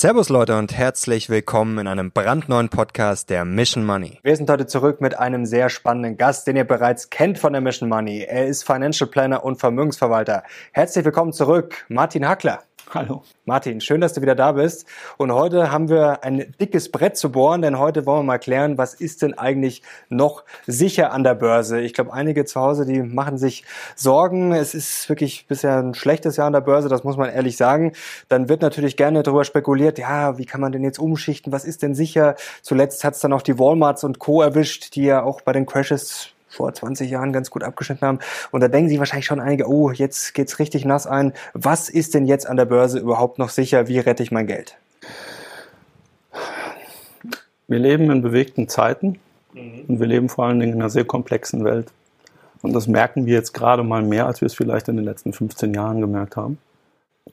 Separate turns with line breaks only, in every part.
Servus Leute und herzlich willkommen in einem brandneuen Podcast der Mission Money. Wir sind heute zurück mit einem sehr spannenden Gast, den ihr bereits kennt von der Mission Money. Er ist Financial Planner und Vermögensverwalter. Herzlich willkommen zurück, Martin Hackler.
Hallo.
Martin, schön, dass du wieder da bist. Und heute haben wir ein dickes Brett zu bohren, denn heute wollen wir mal klären, was ist denn eigentlich noch sicher an der Börse? Ich glaube, einige zu Hause, die machen sich Sorgen. Es ist wirklich bisher ein schlechtes Jahr an der Börse, das muss man ehrlich sagen. Dann wird natürlich gerne darüber spekuliert, ja, wie kann man denn jetzt umschichten? Was ist denn sicher? Zuletzt hat es dann auch die Walmarts und Co. erwischt, die ja auch bei den Crashes vor 20 Jahren ganz gut abgeschnitten haben. Und da denken sich wahrscheinlich schon einige, oh, jetzt geht's richtig nass ein. Was ist denn jetzt an der Börse überhaupt noch sicher? Wie rette ich mein Geld?
Wir leben in bewegten Zeiten mhm. und wir leben vor allen Dingen in einer sehr komplexen Welt. Und das merken wir jetzt gerade mal mehr, als wir es vielleicht in den letzten 15 Jahren gemerkt haben.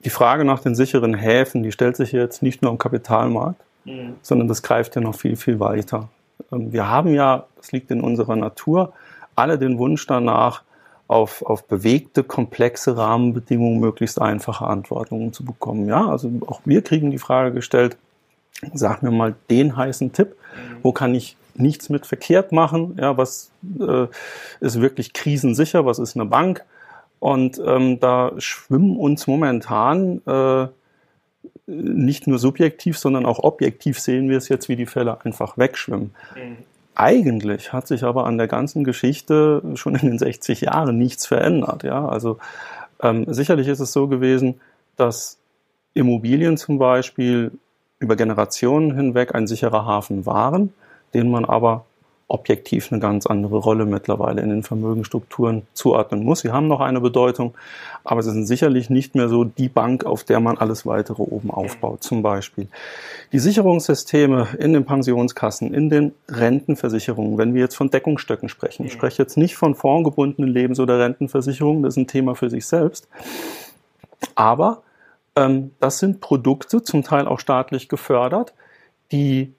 Die Frage nach den sicheren Häfen, die stellt sich jetzt nicht nur am Kapitalmarkt, mhm. sondern das greift ja noch viel, viel weiter. Ähm, wir haben ja, das liegt in unserer Natur, alle den Wunsch danach, auf, auf bewegte, komplexe Rahmenbedingungen möglichst einfache Antworten zu bekommen. Ja, also auch wir kriegen die Frage gestellt, sag mir mal den heißen Tipp, mhm. wo kann ich nichts mit verkehrt machen, ja, was äh, ist wirklich krisensicher, was ist eine Bank? Und ähm, da schwimmen uns momentan äh, nicht nur subjektiv, sondern auch objektiv sehen wir es jetzt, wie die Fälle einfach wegschwimmen. Mhm. Eigentlich hat sich aber an der ganzen Geschichte schon in den 60 Jahren nichts verändert. Ja? Also ähm, sicherlich ist es so gewesen, dass Immobilien zum Beispiel über Generationen hinweg ein sicherer Hafen waren, den man aber objektiv eine ganz andere Rolle mittlerweile in den Vermögensstrukturen zuordnen muss. Sie haben noch eine Bedeutung, aber sie sind sicherlich nicht mehr so die Bank, auf der man alles weitere oben aufbaut. Zum Beispiel die Sicherungssysteme in den Pensionskassen, in den Rentenversicherungen, wenn wir jetzt von Deckungsstöcken sprechen. Ich spreche jetzt nicht von fondgebundenen Lebens- oder Rentenversicherungen, das ist ein Thema für sich selbst. Aber ähm, das sind Produkte, zum Teil auch staatlich gefördert, die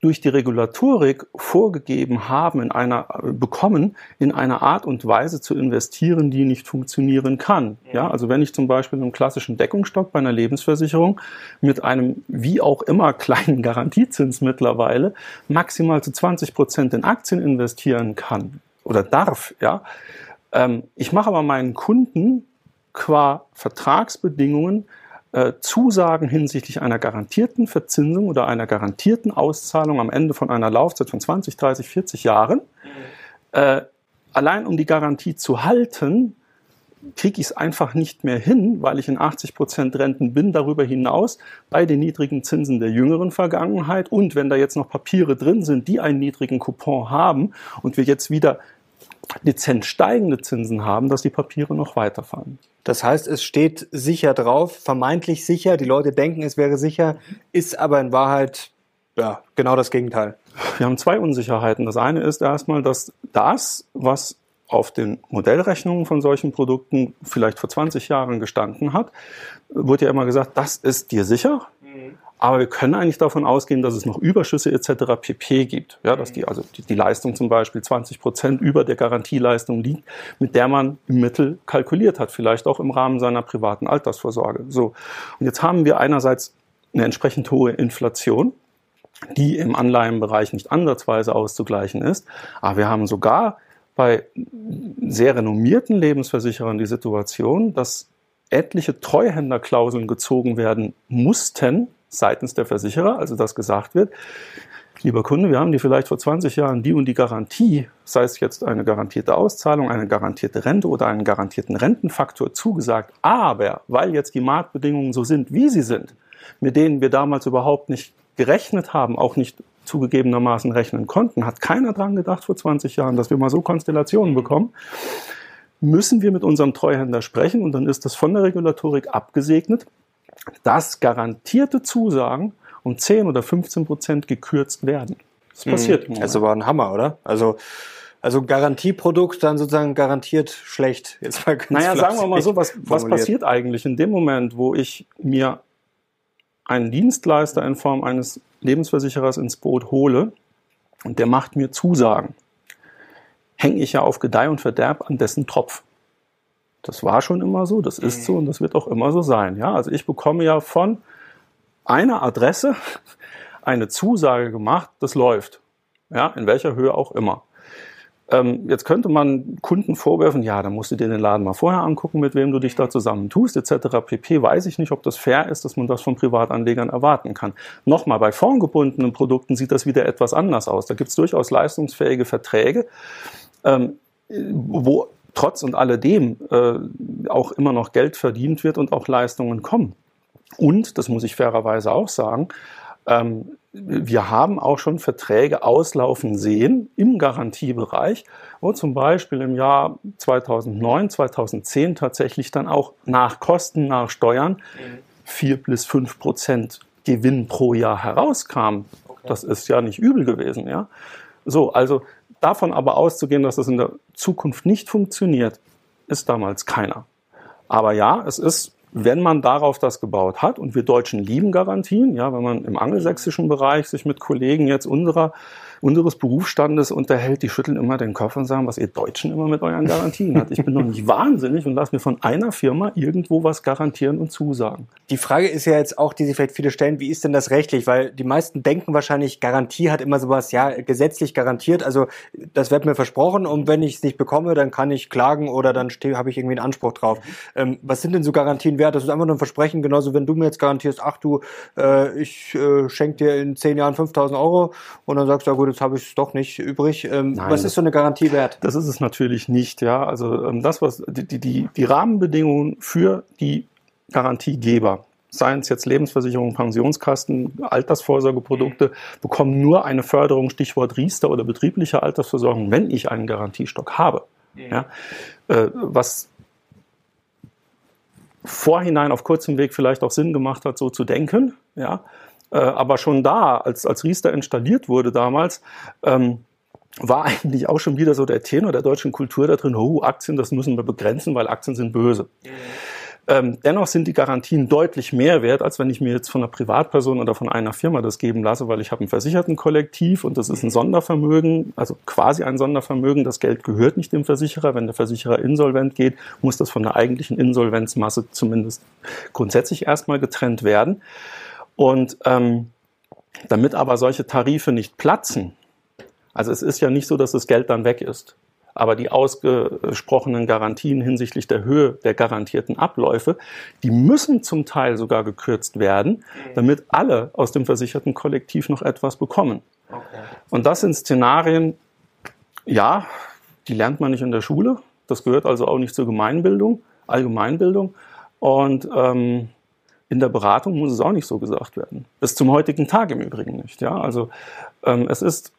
durch die Regulatorik vorgegeben haben, in einer, bekommen, in einer Art und Weise zu investieren, die nicht funktionieren kann. Ja, also wenn ich zum Beispiel einen klassischen Deckungsstock bei einer Lebensversicherung mit einem wie auch immer kleinen Garantiezins mittlerweile maximal zu 20 Prozent in Aktien investieren kann oder darf, ja, ähm, ich mache aber meinen Kunden qua Vertragsbedingungen äh, Zusagen hinsichtlich einer garantierten Verzinsung oder einer garantierten Auszahlung am Ende von einer Laufzeit von 20, 30, 40 Jahren. Äh, allein um die Garantie zu halten, kriege ich es einfach nicht mehr hin, weil ich in 80 Prozent Renten bin, darüber hinaus bei den niedrigen Zinsen der jüngeren Vergangenheit und wenn da jetzt noch Papiere drin sind, die einen niedrigen Coupon haben und wir jetzt wieder dezent steigende Zinsen haben, dass die Papiere noch weiterfallen.
Das heißt, es steht sicher drauf, vermeintlich sicher. Die Leute denken, es wäre sicher, ist aber in Wahrheit ja, genau das Gegenteil.
Wir haben zwei Unsicherheiten. Das eine ist erstmal, dass das, was auf den Modellrechnungen von solchen Produkten vielleicht vor 20 Jahren gestanden hat, wurde ja immer gesagt, das ist dir sicher. Mhm. Aber wir können eigentlich davon ausgehen, dass es noch Überschüsse etc. pp gibt. Ja, dass die, also die, die Leistung zum Beispiel 20 Prozent über der Garantieleistung liegt, mit der man im Mittel kalkuliert hat, vielleicht auch im Rahmen seiner privaten Altersvorsorge. So. Und jetzt haben wir einerseits eine entsprechend hohe Inflation, die im Anleihenbereich nicht ansatzweise auszugleichen ist. Aber wir haben sogar bei sehr renommierten Lebensversicherern die Situation, dass etliche Treuhänderklauseln gezogen werden mussten, seitens der Versicherer, also dass gesagt wird, lieber Kunde, wir haben dir vielleicht vor 20 Jahren die und die Garantie, sei es jetzt eine garantierte Auszahlung, eine garantierte Rente oder einen garantierten Rentenfaktor zugesagt, aber weil jetzt die Marktbedingungen so sind, wie sie sind, mit denen wir damals überhaupt nicht gerechnet haben, auch nicht zugegebenermaßen rechnen konnten, hat keiner dran gedacht vor 20 Jahren, dass wir mal so Konstellationen bekommen, müssen wir mit unserem Treuhänder sprechen und dann ist das von der Regulatorik abgesegnet dass garantierte Zusagen um 10 oder 15 Prozent gekürzt werden.
Das passiert. Mhm. Das ist aber ein Hammer, oder? Also, also Garantieprodukt dann sozusagen garantiert schlecht.
Jetzt mal ganz naja, sagen wir mal so, was, was passiert eigentlich in dem Moment, wo ich mir einen Dienstleister in Form eines Lebensversicherers ins Boot hole und der macht mir Zusagen, hänge ich ja auf Gedeih und Verderb an dessen Tropf. Das war schon immer so, das ist so und das wird auch immer so sein. Ja, also ich bekomme ja von einer Adresse eine Zusage gemacht, das läuft. Ja, in welcher Höhe auch immer. Ähm, jetzt könnte man Kunden vorwerfen, ja, da musst du dir den Laden mal vorher angucken, mit wem du dich da zusammen tust, etc. pp. Weiß ich nicht, ob das fair ist, dass man das von Privatanlegern erwarten kann. Nochmal, bei formgebundenen Produkten sieht das wieder etwas anders aus. Da gibt es durchaus leistungsfähige Verträge, ähm, wo trotz und alledem äh, auch immer noch Geld verdient wird und auch Leistungen kommen. Und, das muss ich fairerweise auch sagen, ähm, wir haben auch schon Verträge auslaufen sehen im Garantiebereich, wo zum Beispiel im Jahr 2009, 2010 tatsächlich dann auch nach Kosten, nach Steuern vier bis fünf Prozent Gewinn pro Jahr herauskam. Das ist ja nicht übel gewesen, ja. So, also davon aber auszugehen, dass das in der Zukunft nicht funktioniert, ist damals keiner. Aber ja, es ist wenn man darauf das gebaut hat, und wir Deutschen lieben Garantien, ja, wenn man im angelsächsischen Bereich sich mit Kollegen jetzt unserer unseres Berufsstandes unterhält, die schütteln immer den Kopf und sagen, was ihr Deutschen immer mit euren Garantien habt. Ich bin doch nicht wahnsinnig und lass mir von einer Firma irgendwo was garantieren und zusagen.
Die Frage ist ja jetzt auch, die sich vielleicht viele stellen, wie ist denn das rechtlich? Weil die meisten denken wahrscheinlich, Garantie hat immer sowas, ja, gesetzlich garantiert. Also das wird mir versprochen und wenn ich es nicht bekomme, dann kann ich klagen oder dann habe ich irgendwie einen Anspruch drauf. Ähm, was sind denn so Garantien wert? Das ist einfach nur ein Versprechen, genauso wenn du mir jetzt garantierst, ach du, äh, ich äh, schenke dir in zehn Jahren 5000 Euro und dann sagst du, ja gut, jetzt habe ich es doch nicht übrig. Ähm, Nein, was ist so eine Garantie wert?
Das ist es natürlich nicht, ja. Also ähm, das, was die, die, die Rahmenbedingungen für die Garantiegeber, seien es jetzt Lebensversicherungen, Pensionskasten, Altersvorsorgeprodukte, bekommen nur eine Förderung, Stichwort Riester oder betriebliche Altersversorgung, wenn ich einen Garantiestock habe. Ja. Äh, was vorhinein auf kurzem Weg vielleicht auch Sinn gemacht hat, so zu denken, ja, äh, aber schon da, als, als Riester installiert wurde damals, ähm, war eigentlich auch schon wieder so der Tenor der deutschen Kultur da drin, oh, Aktien, das müssen wir begrenzen, weil Aktien sind böse. Ähm, dennoch sind die Garantien deutlich mehr wert, als wenn ich mir jetzt von einer Privatperson oder von einer Firma das geben lasse, weil ich habe ein Versichertenkollektiv und das ist ein Sondervermögen, also quasi ein Sondervermögen. Das Geld gehört nicht dem Versicherer. Wenn der Versicherer insolvent geht, muss das von der eigentlichen Insolvenzmasse zumindest grundsätzlich erstmal getrennt werden. Und ähm, damit aber solche Tarife nicht platzen, also es ist ja nicht so, dass das Geld dann weg ist, aber die ausgesprochenen Garantien hinsichtlich der Höhe der garantierten Abläufe, die müssen zum Teil sogar gekürzt werden, damit alle aus dem versicherten Kollektiv noch etwas bekommen. Okay. Und das sind Szenarien, ja, die lernt man nicht in der Schule. Das gehört also auch nicht zur Gemeinbildung, Allgemeinbildung. Und ähm, in der Beratung muss es auch nicht so gesagt werden. Bis zum heutigen Tag im Übrigen nicht. Ja? Also ähm, es ist,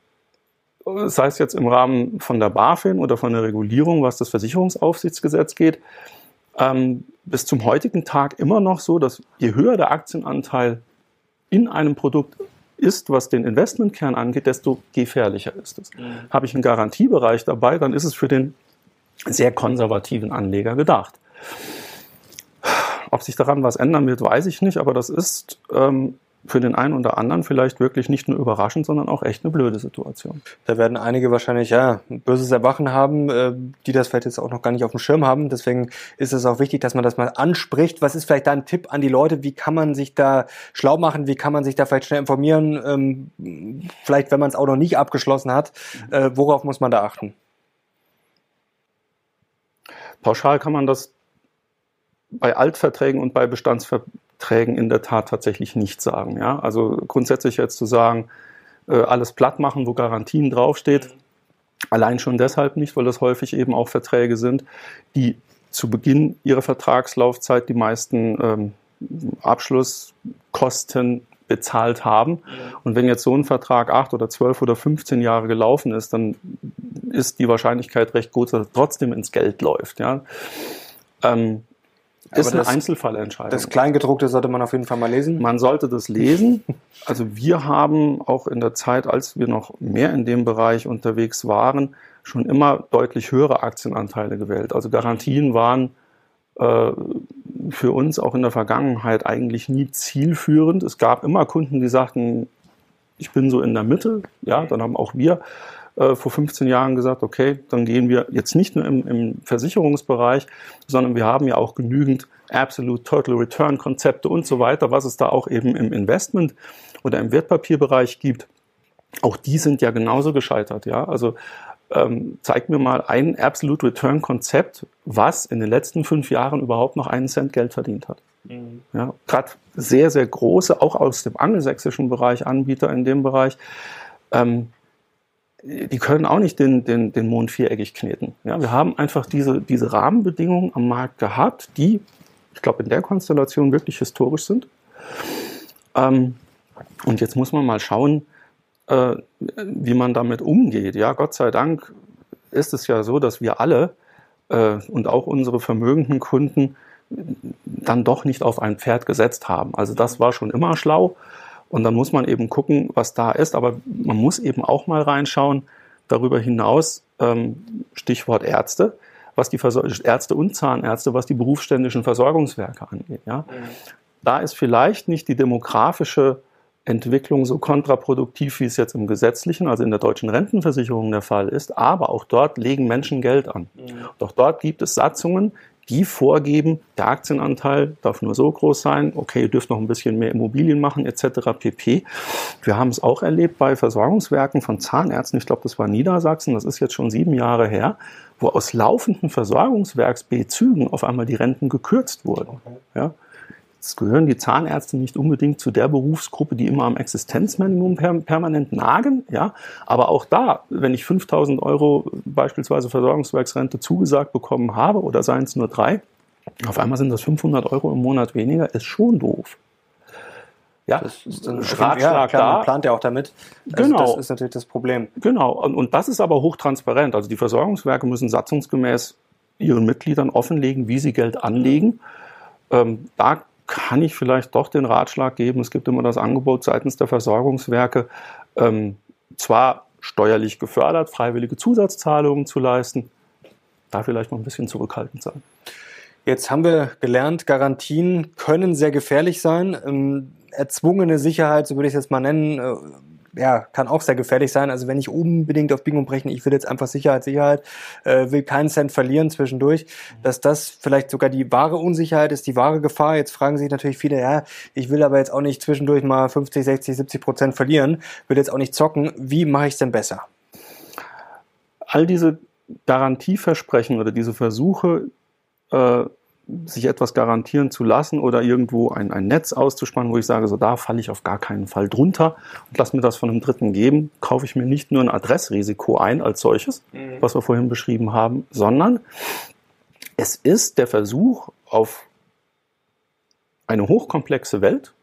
sei es jetzt im Rahmen von der BaFin oder von der Regulierung, was das Versicherungsaufsichtsgesetz geht, ähm, bis zum heutigen Tag immer noch so, dass je höher der Aktienanteil in einem Produkt ist, was den Investmentkern angeht, desto gefährlicher ist es. Mhm. Habe ich einen Garantiebereich dabei, dann ist es für den sehr konservativen Anleger gedacht. Ob sich daran was ändern wird, weiß ich nicht, aber das ist ähm, für den einen oder anderen vielleicht wirklich nicht nur überraschend, sondern auch echt eine blöde Situation.
Da werden einige wahrscheinlich ja ein böses Erwachen haben, äh, die das vielleicht jetzt auch noch gar nicht auf dem Schirm haben. Deswegen ist es auch wichtig, dass man das mal anspricht. Was ist vielleicht da ein Tipp an die Leute? Wie kann man sich da schlau machen? Wie kann man sich da vielleicht schnell informieren? Ähm, vielleicht, wenn man es auch noch nicht abgeschlossen hat, äh, worauf muss man da achten?
Pauschal kann man das bei Altverträgen und bei Bestandsverträgen in der Tat tatsächlich nicht sagen. Ja? Also grundsätzlich jetzt zu sagen, äh, alles platt machen, wo Garantien draufsteht, allein schon deshalb nicht, weil das häufig eben auch Verträge sind, die zu Beginn ihrer Vertragslaufzeit die meisten ähm, Abschlusskosten bezahlt haben. Und wenn jetzt so ein Vertrag acht oder zwölf oder 15 Jahre gelaufen ist, dann ist die Wahrscheinlichkeit recht gut, dass er trotzdem ins Geld läuft. Ja. Ähm, ist eine das, Einzelfallentscheidung.
Das Kleingedruckte sollte man auf jeden Fall mal lesen.
Man sollte das lesen. Also wir haben auch in der Zeit, als wir noch mehr in dem Bereich unterwegs waren, schon immer deutlich höhere Aktienanteile gewählt. Also Garantien waren äh, für uns auch in der Vergangenheit eigentlich nie zielführend. Es gab immer Kunden, die sagten, ich bin so in der Mitte. Ja, dann haben auch wir äh, vor 15 Jahren gesagt, okay, dann gehen wir jetzt nicht nur im, im Versicherungsbereich, sondern wir haben ja auch genügend Absolute Total Return Konzepte und so weiter, was es da auch eben im Investment oder im Wertpapierbereich gibt. Auch die sind ja genauso gescheitert, ja. Also ähm, zeig mir mal ein Absolute Return Konzept, was in den letzten fünf Jahren überhaupt noch einen Cent Geld verdient hat. Mhm. Ja, Gerade sehr, sehr große, auch aus dem angelsächsischen Bereich, Anbieter in dem Bereich, ähm, die können auch nicht den, den, den Mond viereckig kneten. Ja, wir haben einfach diese, diese Rahmenbedingungen am Markt gehabt, die, ich glaube, in der Konstellation wirklich historisch sind. Ähm, und jetzt muss man mal schauen, äh, wie man damit umgeht. Ja, Gott sei Dank ist es ja so, dass wir alle äh, und auch unsere vermögenden Kunden dann doch nicht auf ein Pferd gesetzt haben. Also das war schon immer schlau. Und dann muss man eben gucken, was da ist. Aber man muss eben auch mal reinschauen, darüber hinaus, ähm, Stichwort Ärzte, was die Versor Ärzte und Zahnärzte, was die berufsständischen Versorgungswerke angeht. Ja? Mhm. Da ist vielleicht nicht die demografische Entwicklung so kontraproduktiv, wie es jetzt im gesetzlichen, also in der deutschen Rentenversicherung der Fall ist. Aber auch dort legen Menschen Geld an. Mhm. Doch dort gibt es Satzungen, die vorgeben, der Aktienanteil darf nur so groß sein, okay, ihr dürft noch ein bisschen mehr Immobilien machen, etc. pp. Wir haben es auch erlebt bei Versorgungswerken von Zahnärzten, ich glaube, das war Niedersachsen, das ist jetzt schon sieben Jahre her, wo aus laufenden Versorgungswerksbezügen auf einmal die Renten gekürzt wurden. Ja, Jetzt gehören die Zahnärzte nicht unbedingt zu der Berufsgruppe, die immer am Existenzminimum per permanent nagen. Ja, aber auch da, wenn ich 5000 Euro beispielsweise Versorgungswerksrente zugesagt bekommen habe oder seien es nur drei, auf einmal sind das 500 Euro im Monat weniger, ist schon doof.
Ja, das ist ein Ratschlag ja, da. Man plant ja auch damit.
Also genau.
Das ist natürlich das Problem.
Genau. Und, und das ist aber hochtransparent. Also die Versorgungswerke müssen satzungsgemäß ihren Mitgliedern offenlegen, wie sie Geld anlegen. Ähm, da kann ich vielleicht doch den Ratschlag geben, es gibt immer das Angebot seitens der Versorgungswerke, ähm, zwar steuerlich gefördert, freiwillige Zusatzzahlungen zu leisten, da vielleicht noch ein bisschen zurückhaltend sein.
Jetzt haben wir gelernt, Garantien können sehr gefährlich sein. Ähm, erzwungene Sicherheit, so würde ich es jetzt mal nennen, äh, ja, kann auch sehr gefährlich sein. Also wenn ich unbedingt auf Biegen und Brechen, ich will jetzt einfach Sicherheit, Sicherheit, äh, will keinen Cent verlieren zwischendurch, dass das vielleicht sogar die wahre Unsicherheit ist, die wahre Gefahr. Jetzt fragen sich natürlich viele, ja, ich will aber jetzt auch nicht zwischendurch mal 50, 60, 70 Prozent verlieren, will jetzt auch nicht zocken. Wie mache ich es denn besser?
All diese Garantieversprechen oder diese Versuche, äh, sich etwas garantieren zu lassen oder irgendwo ein, ein Netz auszuspannen, wo ich sage, so da falle ich auf gar keinen Fall drunter und lass mir das von einem Dritten geben, kaufe ich mir nicht nur ein Adressrisiko ein als solches, mhm. was wir vorhin beschrieben haben, sondern es ist der Versuch auf eine hochkomplexe Welt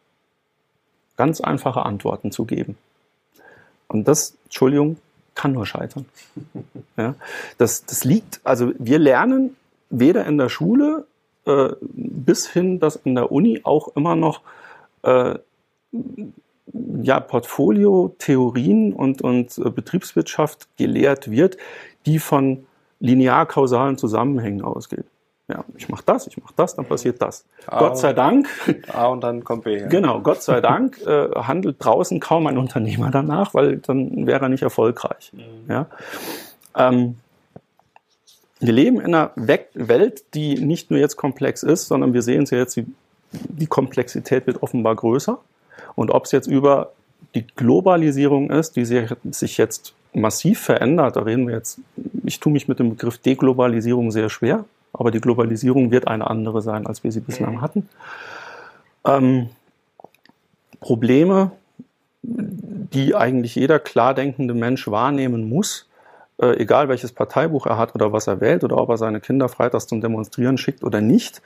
ganz einfache Antworten zu geben. Und das, Entschuldigung, kann nur scheitern. Ja, das, das liegt, also wir lernen weder in der Schule äh, bis hin, dass in der Uni auch immer noch äh, ja, Portfolio, Theorien und, und äh, Betriebswirtschaft gelehrt wird, die von linear-kausalen Zusammenhängen ausgeht. Ja, ich mache das, ich mache das, dann passiert das. A Gott sei Dank.
A und dann kommt B.
Ja. Genau, Gott sei Dank äh, handelt draußen kaum ein Unternehmer danach, weil dann wäre er nicht erfolgreich. Mhm. Ja. Ähm, wir leben in einer Welt, die nicht nur jetzt komplex ist, sondern wir sehen es ja jetzt, die, die Komplexität wird offenbar größer. Und ob es jetzt über die Globalisierung ist, die sich jetzt massiv verändert, da reden wir jetzt, ich tue mich mit dem Begriff Deglobalisierung sehr schwer, aber die Globalisierung wird eine andere sein, als wir sie bislang hatten. Ähm, Probleme, die eigentlich jeder klar denkende Mensch wahrnehmen muss, äh, egal welches Parteibuch er hat oder was er wählt oder ob er seine Kinder freitags zum Demonstrieren schickt oder nicht,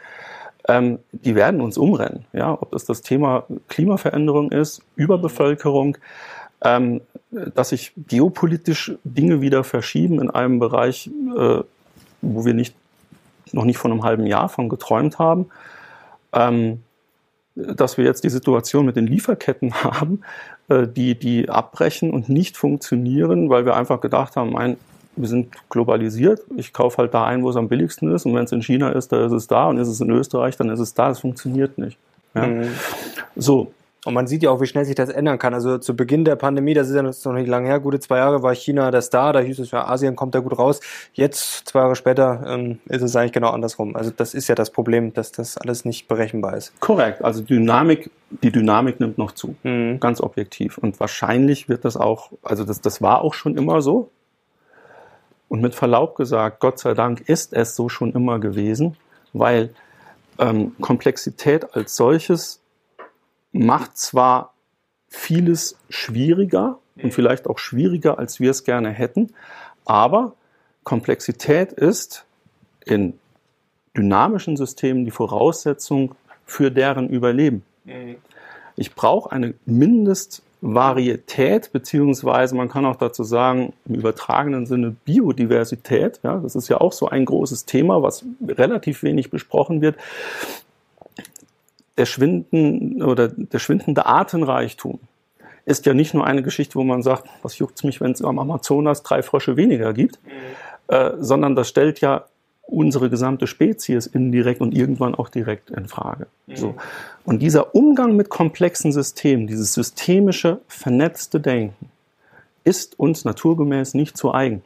ähm, die werden uns umrennen. Ja, ob das das Thema Klimaveränderung ist, Überbevölkerung, ähm, dass sich geopolitisch Dinge wieder verschieben in einem Bereich, äh, wo wir nicht, noch nicht vor einem halben Jahr von geträumt haben. Ähm, dass wir jetzt die Situation mit den Lieferketten haben, äh, die, die abbrechen und nicht funktionieren, weil wir einfach gedacht haben, ein, wir sind globalisiert, ich kaufe halt da ein, wo es am billigsten ist und wenn es in China ist, dann ist es da und ist es in Österreich, dann ist es da, es funktioniert nicht. Ja? Mhm. So,
Und man sieht ja auch, wie schnell sich das ändern kann. Also zu Beginn der Pandemie, das ist ja noch nicht lange her, gute zwei Jahre war China der Star, da hieß es ja, Asien kommt da gut raus. Jetzt, zwei Jahre später, ähm, ist es eigentlich genau andersrum. Also das ist ja das Problem, dass das alles nicht berechenbar ist.
Korrekt, also Dynamik, die Dynamik nimmt noch zu, mhm. ganz objektiv. Und wahrscheinlich wird das auch, also das, das war auch schon immer so. Und mit Verlaub gesagt, Gott sei Dank ist es so schon immer gewesen, weil ähm, Komplexität als solches macht zwar vieles schwieriger und vielleicht auch schwieriger, als wir es gerne hätten, aber Komplexität ist in dynamischen Systemen die Voraussetzung für deren Überleben. Mhm. Ich brauche eine Mindestvarietät, beziehungsweise man kann auch dazu sagen, im übertragenen Sinne Biodiversität. Ja, das ist ja auch so ein großes Thema, was relativ wenig besprochen wird der Schwinden oder der schwindende Artenreichtum ist ja nicht nur eine Geschichte, wo man sagt, was juckt's mich, wenn es am Amazonas drei Frösche weniger gibt, mhm. äh, sondern das stellt ja unsere gesamte Spezies indirekt und irgendwann auch direkt in Frage. Mhm. So. Und dieser Umgang mit komplexen Systemen, dieses systemische, vernetzte Denken, ist uns naturgemäß nicht zu eigen.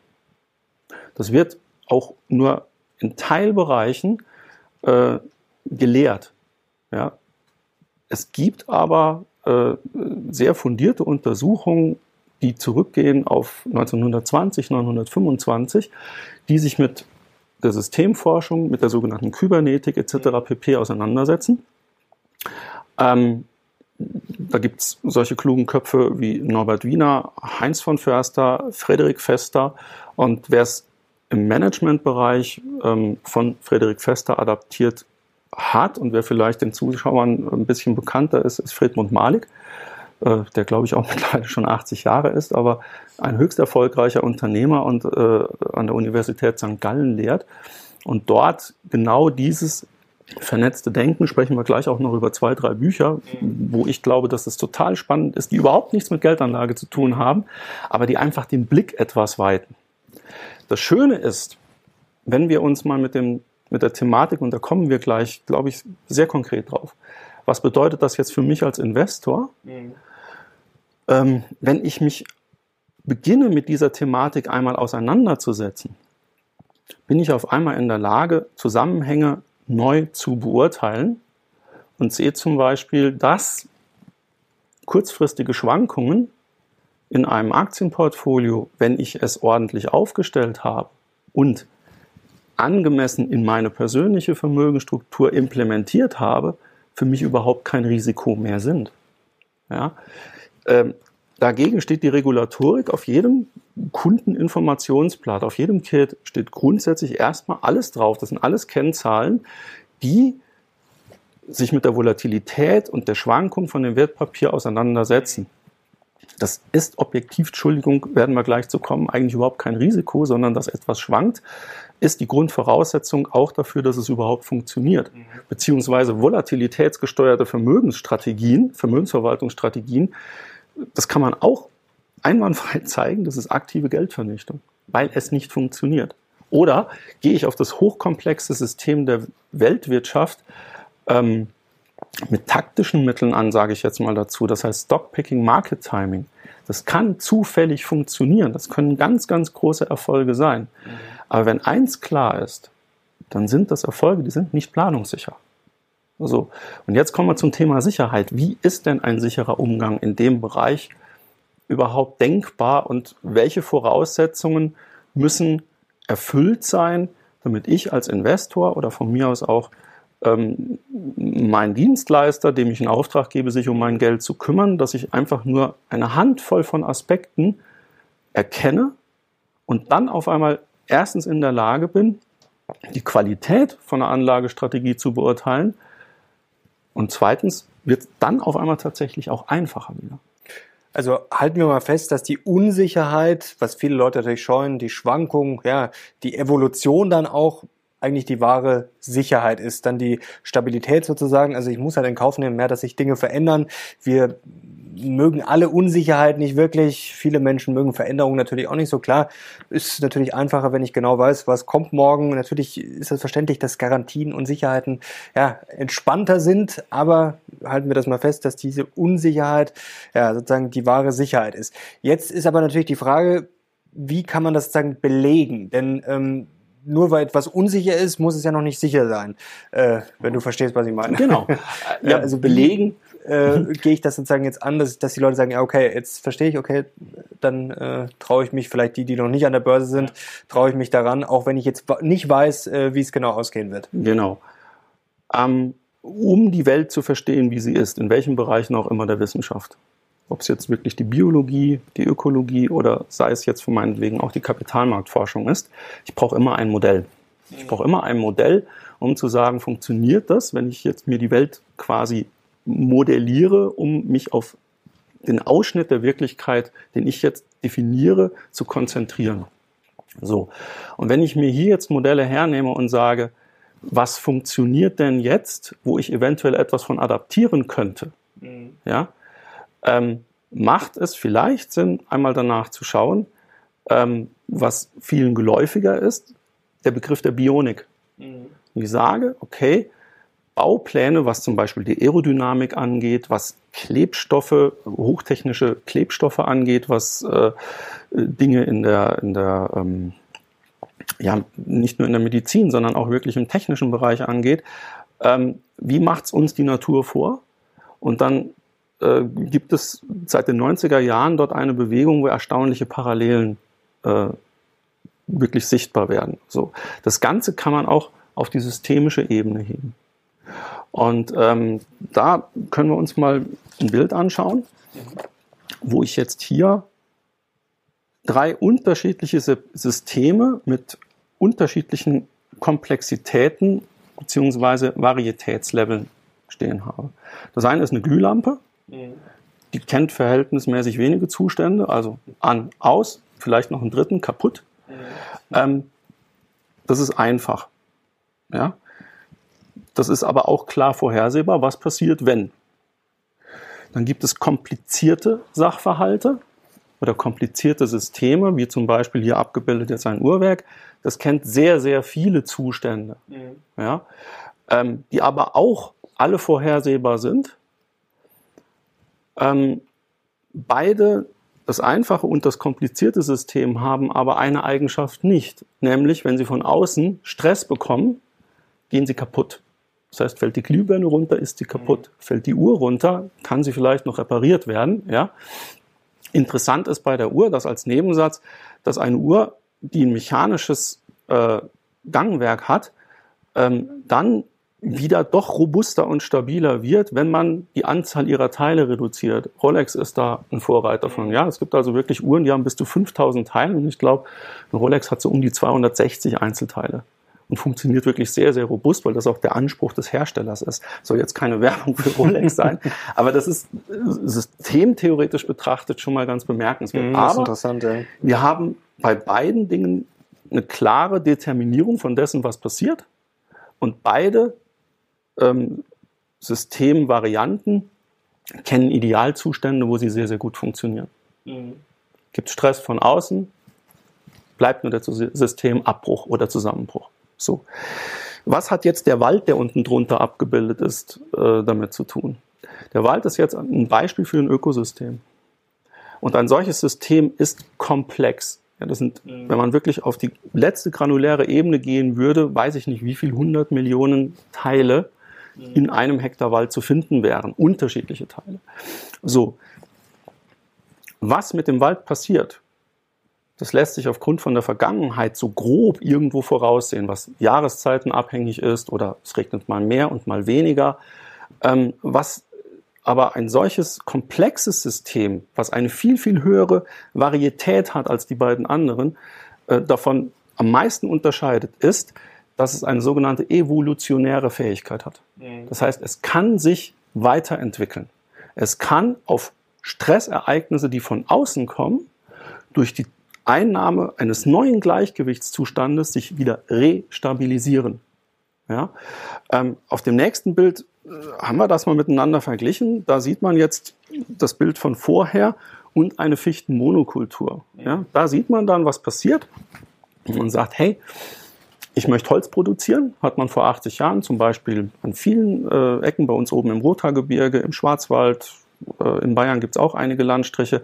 Das wird auch nur in Teilbereichen äh, gelehrt. Ja. Es gibt aber äh, sehr fundierte Untersuchungen, die zurückgehen auf 1920, 1925, die sich mit der Systemforschung, mit der sogenannten Kybernetik etc. pp. auseinandersetzen. Ähm, da gibt es solche klugen Köpfe wie Norbert Wiener, Heinz von Förster, Frederik Fester und wer es im Managementbereich ähm, von Frederik Fester adaptiert hat und wer vielleicht den Zuschauern ein bisschen bekannter ist, ist Friedmund Malik, äh, der glaube ich auch mittlerweile schon 80 Jahre ist, aber ein höchst erfolgreicher Unternehmer und äh, an der Universität St. Gallen lehrt und dort genau dieses vernetzte Denken, sprechen wir gleich auch noch über zwei, drei Bücher, wo ich glaube, dass es total spannend ist, die überhaupt nichts mit Geldanlage zu tun haben, aber die einfach den Blick etwas weiten. Das Schöne ist, wenn wir uns mal mit dem mit der Thematik, und da kommen wir gleich, glaube ich, sehr konkret drauf. Was bedeutet das jetzt für mich als Investor? Mhm. Ähm, wenn ich mich beginne, mit dieser Thematik einmal auseinanderzusetzen, bin ich auf einmal in der Lage, Zusammenhänge neu zu beurteilen und sehe zum Beispiel, dass kurzfristige Schwankungen in einem Aktienportfolio, wenn ich es ordentlich aufgestellt habe und angemessen in meine persönliche Vermögensstruktur implementiert habe, für mich überhaupt kein Risiko mehr sind. Ja? Ähm, dagegen steht die Regulatorik auf jedem Kundeninformationsblatt, auf jedem Kit steht grundsätzlich erstmal alles drauf. Das sind alles Kennzahlen, die sich mit der Volatilität und der Schwankung von dem Wertpapier auseinandersetzen. Das ist objektiv, Entschuldigung, werden wir gleich zu kommen, eigentlich überhaupt kein Risiko, sondern dass etwas schwankt, ist die Grundvoraussetzung auch dafür, dass es überhaupt funktioniert. Mhm. Beziehungsweise volatilitätsgesteuerte Vermögensstrategien, Vermögensverwaltungsstrategien, das kann man auch einwandfrei zeigen, das ist aktive Geldvernichtung, weil es nicht funktioniert. Oder gehe ich auf das hochkomplexe System der Weltwirtschaft ähm, mit taktischen Mitteln an, sage ich jetzt mal dazu. Das heißt Stockpicking, Market Timing. Das kann zufällig funktionieren. Das können ganz, ganz große Erfolge sein. Aber wenn eins klar ist, dann sind das Erfolge, die sind nicht planungssicher. So. Und jetzt kommen wir zum Thema Sicherheit. Wie ist denn ein sicherer Umgang in dem Bereich überhaupt denkbar und welche Voraussetzungen müssen erfüllt sein, damit ich als Investor oder von mir aus auch ähm, mein Dienstleister, dem ich einen Auftrag gebe, sich um mein Geld zu kümmern, dass ich einfach nur eine Handvoll von Aspekten erkenne und dann auf einmal erstens in der Lage bin, die Qualität von einer Anlagestrategie zu beurteilen und zweitens wird es dann auf einmal tatsächlich auch einfacher wieder.
Also halten wir mal fest, dass die Unsicherheit, was viele Leute natürlich scheuen, die Schwankung, ja, die Evolution dann auch eigentlich die wahre Sicherheit ist. Dann die Stabilität sozusagen. Also ich muss halt in Kauf nehmen, mehr, dass sich Dinge verändern. Wir mögen alle Unsicherheit nicht wirklich. Viele Menschen mögen Veränderungen natürlich auch nicht so klar. Ist natürlich einfacher, wenn ich genau weiß, was kommt morgen. Natürlich ist es verständlich, dass Garantien und Sicherheiten ja entspannter sind, aber halten wir das mal fest, dass diese Unsicherheit ja sozusagen die wahre Sicherheit ist. Jetzt ist aber natürlich die Frage, wie kann man das sozusagen belegen? Denn ähm, nur weil etwas unsicher ist, muss es ja noch nicht sicher sein, äh, wenn du verstehst, was ich meine.
Genau. ja, also belegen
äh, gehe ich das sozusagen jetzt an, dass, dass die Leute sagen, ja, okay, jetzt verstehe ich, okay, dann äh, traue ich mich, vielleicht die, die noch nicht an der Börse sind, traue ich mich daran, auch wenn ich jetzt nicht weiß, äh, wie es genau ausgehen wird.
Genau. Ähm, um die Welt zu verstehen, wie sie ist, in welchen Bereichen auch immer der Wissenschaft. Ob es jetzt wirklich die Biologie, die Ökologie oder sei es jetzt von meinetwegen auch die Kapitalmarktforschung ist, ich brauche immer ein Modell. Ich brauche immer ein Modell, um zu sagen, funktioniert das, wenn ich jetzt mir die Welt quasi modelliere, um mich auf den Ausschnitt der Wirklichkeit, den ich jetzt definiere, zu konzentrieren. So. Und wenn ich mir hier jetzt Modelle hernehme und sage, was funktioniert denn jetzt, wo ich eventuell etwas von adaptieren könnte, mhm. ja, ähm, macht es vielleicht Sinn, einmal danach zu schauen, ähm, was vielen geläufiger ist, der Begriff der Bionik. Mhm. Ich sage, okay, Baupläne, was zum Beispiel die Aerodynamik angeht, was Klebstoffe, hochtechnische Klebstoffe angeht, was äh, Dinge in der, in der ähm, ja, nicht nur in der Medizin, sondern auch wirklich im technischen Bereich angeht. Ähm, wie macht's uns die Natur vor? Und dann äh, gibt es seit den 90er Jahren dort eine Bewegung, wo erstaunliche Parallelen äh, wirklich sichtbar werden. So, das Ganze kann man auch auf die systemische Ebene heben. Und ähm, da können wir uns mal ein Bild anschauen, wo ich jetzt hier drei unterschiedliche Systeme mit unterschiedlichen Komplexitäten bzw. Varietätsleveln stehen habe. Das eine ist eine Glühlampe, die kennt verhältnismäßig wenige Zustände, also an, aus, vielleicht noch einen dritten, kaputt. Ähm, das ist einfach. Ja? Das ist aber auch klar vorhersehbar, was passiert, wenn. Dann gibt es komplizierte Sachverhalte oder komplizierte Systeme, wie zum Beispiel hier abgebildet jetzt ein Uhrwerk. Das kennt sehr, sehr viele Zustände, mhm. ja, ähm, die aber auch alle vorhersehbar sind. Ähm, beide, das einfache und das komplizierte System, haben aber eine Eigenschaft nicht, nämlich wenn sie von außen Stress bekommen, gehen sie kaputt. Das heißt, fällt die Glühbirne runter, ist sie kaputt. Mhm. Fällt die Uhr runter, kann sie vielleicht noch repariert werden. Ja. Interessant ist bei der Uhr, dass als Nebensatz, dass eine Uhr, die ein mechanisches äh, Gangwerk hat, ähm, dann wieder doch robuster und stabiler wird, wenn man die Anzahl ihrer Teile reduziert. Rolex ist da ein Vorreiter von. Ja, es gibt also wirklich Uhren, die haben bis zu 5000 Teile und ich glaube, ein Rolex hat so um die 260 Einzelteile und funktioniert wirklich sehr, sehr robust, weil das auch der Anspruch des Herstellers ist. Soll jetzt keine Werbung für Rolex sein, aber das ist systemtheoretisch betrachtet schon mal ganz bemerkenswert.
Mhm, aber interessant, ja.
wir haben bei beiden Dingen eine klare Determinierung von dessen, was passiert und beide ähm, Systemvarianten kennen Idealzustände, wo sie sehr, sehr gut funktionieren. Mhm. Gibt Stress von außen, bleibt nur der Systemabbruch oder Zusammenbruch. So. Was hat jetzt der Wald, der unten drunter abgebildet ist, äh, damit zu tun? Der Wald ist jetzt ein Beispiel für ein Ökosystem. Und ein solches System ist komplex. Ja, das sind, mhm. wenn man wirklich auf die letzte granuläre Ebene gehen würde, weiß ich nicht, wie viel hundert Millionen Teile. In einem Hektar Wald zu finden wären. Unterschiedliche Teile. So. Was mit dem Wald passiert, das lässt sich aufgrund von der Vergangenheit so grob irgendwo voraussehen, was Jahreszeiten abhängig ist oder es regnet mal mehr und mal weniger. Ähm, was aber ein solches komplexes System, was eine viel, viel höhere Varietät hat als die beiden anderen, äh, davon am meisten unterscheidet, ist, dass es eine sogenannte evolutionäre Fähigkeit hat. Mhm. Das heißt, es kann sich weiterentwickeln. Es kann auf Stressereignisse, die von außen kommen, durch die Einnahme eines neuen Gleichgewichtszustandes sich wieder restabilisieren. Ja? Ähm, auf dem nächsten Bild haben wir das mal miteinander verglichen. Da sieht man jetzt das Bild von vorher und eine Fichtenmonokultur. Ja, da sieht man dann, was passiert. Man sagt, hey, ich möchte Holz produzieren, hat man vor 80 Jahren zum Beispiel an vielen äh, Ecken bei uns oben im Rothaargebirge, im Schwarzwald, äh, in Bayern gibt es auch einige Landstriche,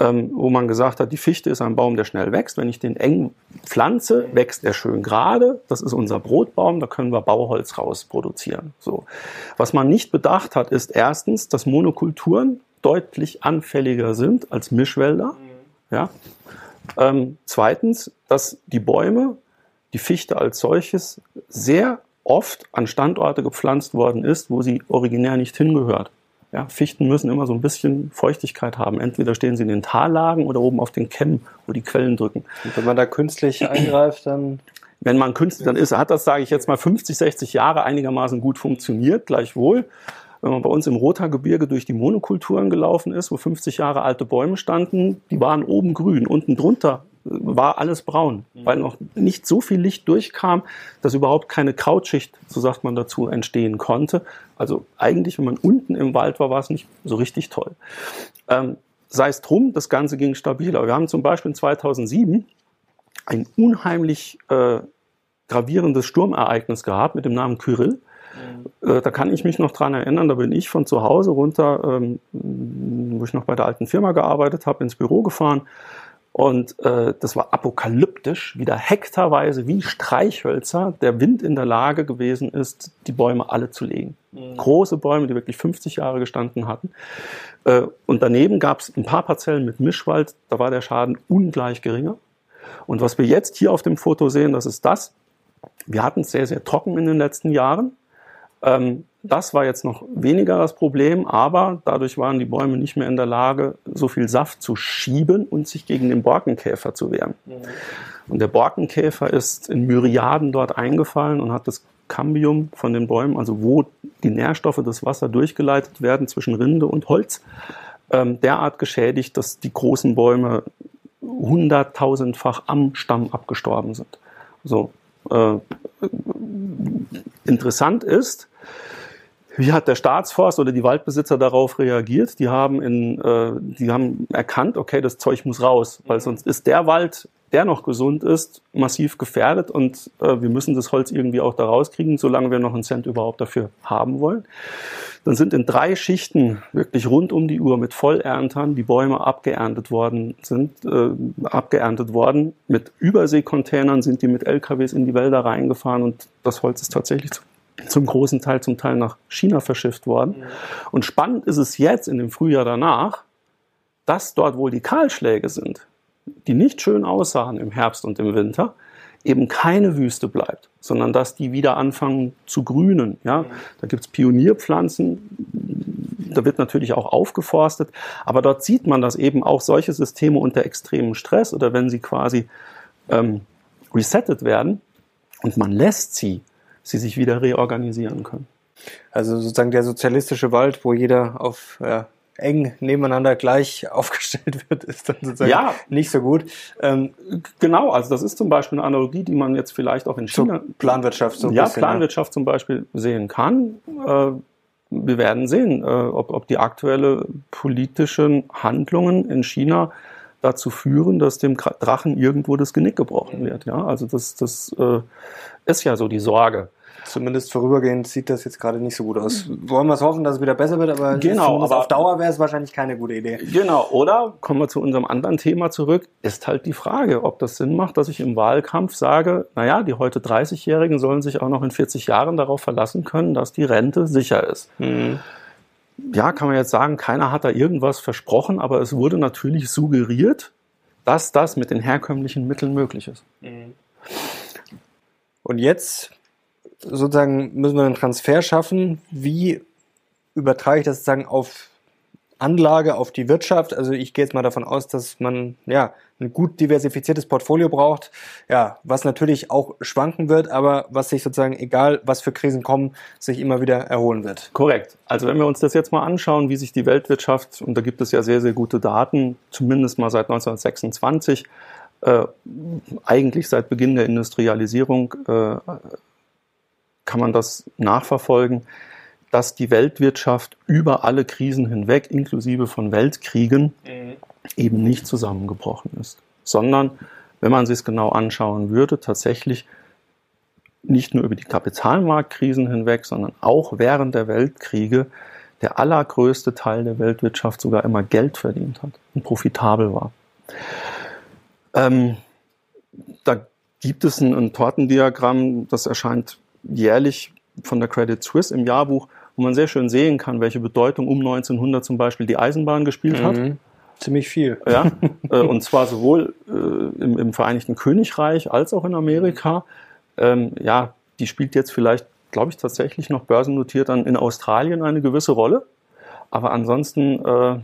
ähm, wo man gesagt hat, die Fichte ist ein Baum, der schnell wächst. Wenn ich den eng pflanze, wächst er schön gerade. Das ist unser Brotbaum, da können wir Bauholz raus produzieren. So. Was man nicht bedacht hat, ist erstens, dass Monokulturen deutlich anfälliger sind als Mischwälder. Ja. Ähm, zweitens, dass die Bäume, die Fichte als solches, sehr oft an Standorte gepflanzt worden ist, wo sie originär nicht hingehört. Ja, Fichten müssen immer so ein bisschen Feuchtigkeit haben. Entweder stehen sie in den Tallagen oder oben auf den Kämmen, wo die Quellen drücken.
Und wenn man da künstlich eingreift, dann.
Wenn man künstlich, dann ist, hat das, sage ich jetzt mal, 50, 60 Jahre einigermaßen gut funktioniert, gleichwohl. Wenn man bei uns im Rothaargebirge durch die Monokulturen gelaufen ist, wo 50 Jahre alte Bäume standen, die waren oben grün, unten drunter war alles braun, mhm. weil noch nicht so viel Licht durchkam, dass überhaupt keine Krautschicht, so sagt man dazu, entstehen konnte. Also eigentlich, wenn man unten im Wald war, war es nicht so richtig toll. Ähm, sei es drum, das Ganze ging stabiler. Wir haben zum Beispiel in 2007 ein unheimlich äh, gravierendes Sturmereignis gehabt mit dem Namen Kyrill. Mhm. Äh, da kann ich mich noch dran erinnern, da bin ich von zu Hause runter, ähm, wo ich noch bei der alten Firma gearbeitet habe, ins Büro gefahren und äh, das war apokalyptisch, wieder hektarweise wie Streichhölzer der Wind in der Lage gewesen ist, die Bäume alle zu legen. Mhm. Große Bäume, die wirklich 50 Jahre gestanden hatten. Äh, und daneben gab es ein paar Parzellen mit Mischwald, da war der Schaden ungleich geringer. Und was wir jetzt hier auf dem Foto sehen, das ist das. Wir hatten es sehr, sehr trocken in den letzten Jahren. Ähm, das war jetzt noch weniger das Problem, aber dadurch waren die Bäume nicht mehr in der Lage, so viel Saft zu schieben und sich gegen den Borkenkäfer zu wehren. Mhm. Und der Borkenkäfer ist in Myriaden dort eingefallen und hat das Cambium von den Bäumen, also wo die Nährstoffe des Wasser durchgeleitet werden zwischen Rinde und Holz, ähm, derart geschädigt, dass die großen Bäume hunderttausendfach am Stamm abgestorben sind. So, äh, interessant ist, wie hat der Staatsforst oder die Waldbesitzer darauf reagiert? Die haben, in, äh, die haben erkannt, okay, das Zeug muss raus, weil mhm. sonst ist der Wald, der noch gesund ist, massiv gefährdet und äh, wir müssen das Holz irgendwie auch da rauskriegen, solange wir noch einen Cent überhaupt dafür haben wollen. Dann sind in drei Schichten wirklich rund um die Uhr mit Vollerntern die Bäume abgeerntet worden, sind äh, abgeerntet worden. Mit Überseekontainern sind die mit LKWs in die Wälder reingefahren und das Holz ist tatsächlich zu zum großen Teil zum Teil nach China verschifft worden. Mhm. Und spannend ist es jetzt in dem Frühjahr danach, dass dort wohl die Kahlschläge sind, die nicht schön aussahen im Herbst und im Winter, eben keine Wüste bleibt, sondern dass die wieder anfangen zu grünen. Ja? Mhm. Da gibt's Pionierpflanzen, da wird natürlich auch aufgeforstet, aber dort sieht man, dass eben auch solche Systeme unter extremem Stress oder wenn sie quasi ähm, resettet werden und man lässt sie sie sich wieder reorganisieren können.
Also sozusagen der sozialistische Wald, wo jeder auf ja, eng nebeneinander gleich aufgestellt wird, ist dann sozusagen ja. nicht so gut.
Ähm, genau, also das ist zum Beispiel eine Analogie, die man jetzt vielleicht auch in China.
Planwirtschaft
so Ja, bisschen, Planwirtschaft ja. zum Beispiel sehen kann. Äh, wir werden sehen, äh, ob, ob die aktuelle politischen Handlungen in China dazu führen, dass dem Drachen irgendwo das Genick gebrochen wird. Ja, also das, das äh, ist ja so die Sorge.
Zumindest vorübergehend sieht das jetzt gerade nicht so gut aus. Wollen wir es hoffen, dass es wieder besser wird, aber,
genau, aber
auf Dauer wäre es wahrscheinlich keine gute Idee.
Genau, oder kommen wir zu unserem anderen Thema zurück, ist halt die Frage, ob das Sinn macht, dass ich im Wahlkampf sage, naja, die heute 30-Jährigen sollen sich auch noch in 40 Jahren darauf verlassen können, dass die Rente sicher ist. Mhm ja, kann man jetzt sagen, keiner hat da irgendwas versprochen, aber es wurde natürlich suggeriert, dass das mit den herkömmlichen Mitteln möglich ist. Mhm.
Und jetzt sozusagen müssen wir einen Transfer schaffen. Wie übertrage ich das sozusagen auf Anlage, auf die Wirtschaft? Also ich gehe jetzt mal davon aus, dass man ja ein gut diversifiziertes Portfolio braucht, ja, was natürlich auch schwanken wird, aber was sich sozusagen, egal was für Krisen kommen, sich immer wieder erholen wird.
Korrekt. Also wenn wir uns das jetzt mal anschauen, wie sich die Weltwirtschaft, und da gibt es ja sehr, sehr gute Daten, zumindest mal seit 1926, äh, eigentlich seit Beginn der Industrialisierung äh, kann man das nachverfolgen. Dass die Weltwirtschaft über alle Krisen hinweg, inklusive von Weltkriegen, mhm. eben nicht zusammengebrochen ist, sondern, wenn man sich es genau anschauen würde, tatsächlich nicht nur über die Kapitalmarktkrisen hinweg, sondern auch während der Weltkriege der allergrößte Teil der Weltwirtschaft sogar immer Geld verdient hat und profitabel war. Ähm, da gibt es ein, ein Tortendiagramm, das erscheint jährlich von der Credit Suisse im Jahrbuch, wo man sehr schön sehen kann, welche Bedeutung um 1900 zum Beispiel die Eisenbahn gespielt mhm. hat.
Ziemlich viel.
Ja, äh, und zwar sowohl äh, im, im, Vereinigten Königreich als auch in Amerika. Ähm, ja, die spielt jetzt vielleicht, glaube ich, tatsächlich noch börsennotiert dann in Australien eine gewisse Rolle. Aber ansonsten. Äh,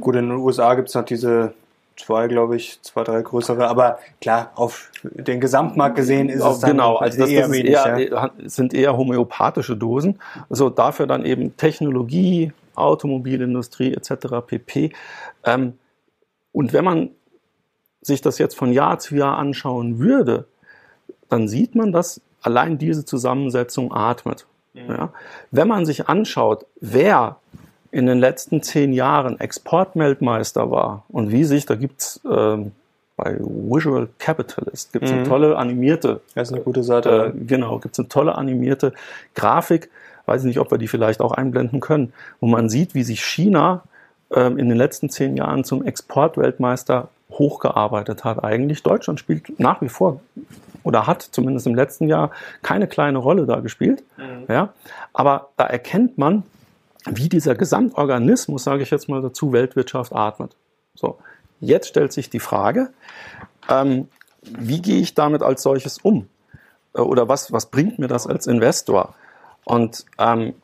Gut, in den USA gibt es noch diese zwei, glaube ich, zwei, drei größere. Aber klar, auf den Gesamtmarkt gesehen ist es dann
genau, also das, eher das wenig. Eher, ja. sind eher homöopathische Dosen. Also dafür dann eben Technologie, Automobilindustrie etc. pp. Ähm, und wenn man sich das jetzt von Jahr zu Jahr anschauen würde, dann sieht man, dass allein diese Zusammensetzung atmet. Mhm. Ja? Wenn man sich anschaut, wer in den letzten zehn Jahren Exportmeldmeister war und wie sich, da gibt's ähm, bei Visual Capitalist gibt's mhm. eine tolle animierte.
Das ist eine gute Seite.
Äh, genau, gibt's eine tolle animierte Grafik. Weiß nicht, ob wir die vielleicht auch einblenden können, wo man sieht, wie sich China ähm, in den letzten zehn Jahren zum Exportweltmeister hochgearbeitet hat. Eigentlich Deutschland spielt nach wie vor oder hat zumindest im letzten Jahr keine kleine Rolle da gespielt. Mhm. Ja, aber da erkennt man, wie dieser Gesamtorganismus, sage ich jetzt mal dazu, Weltwirtschaft atmet. So, jetzt stellt sich die Frage, ähm, wie gehe ich damit als solches um? Äh, oder was, was bringt mir das als Investor? Und ähm,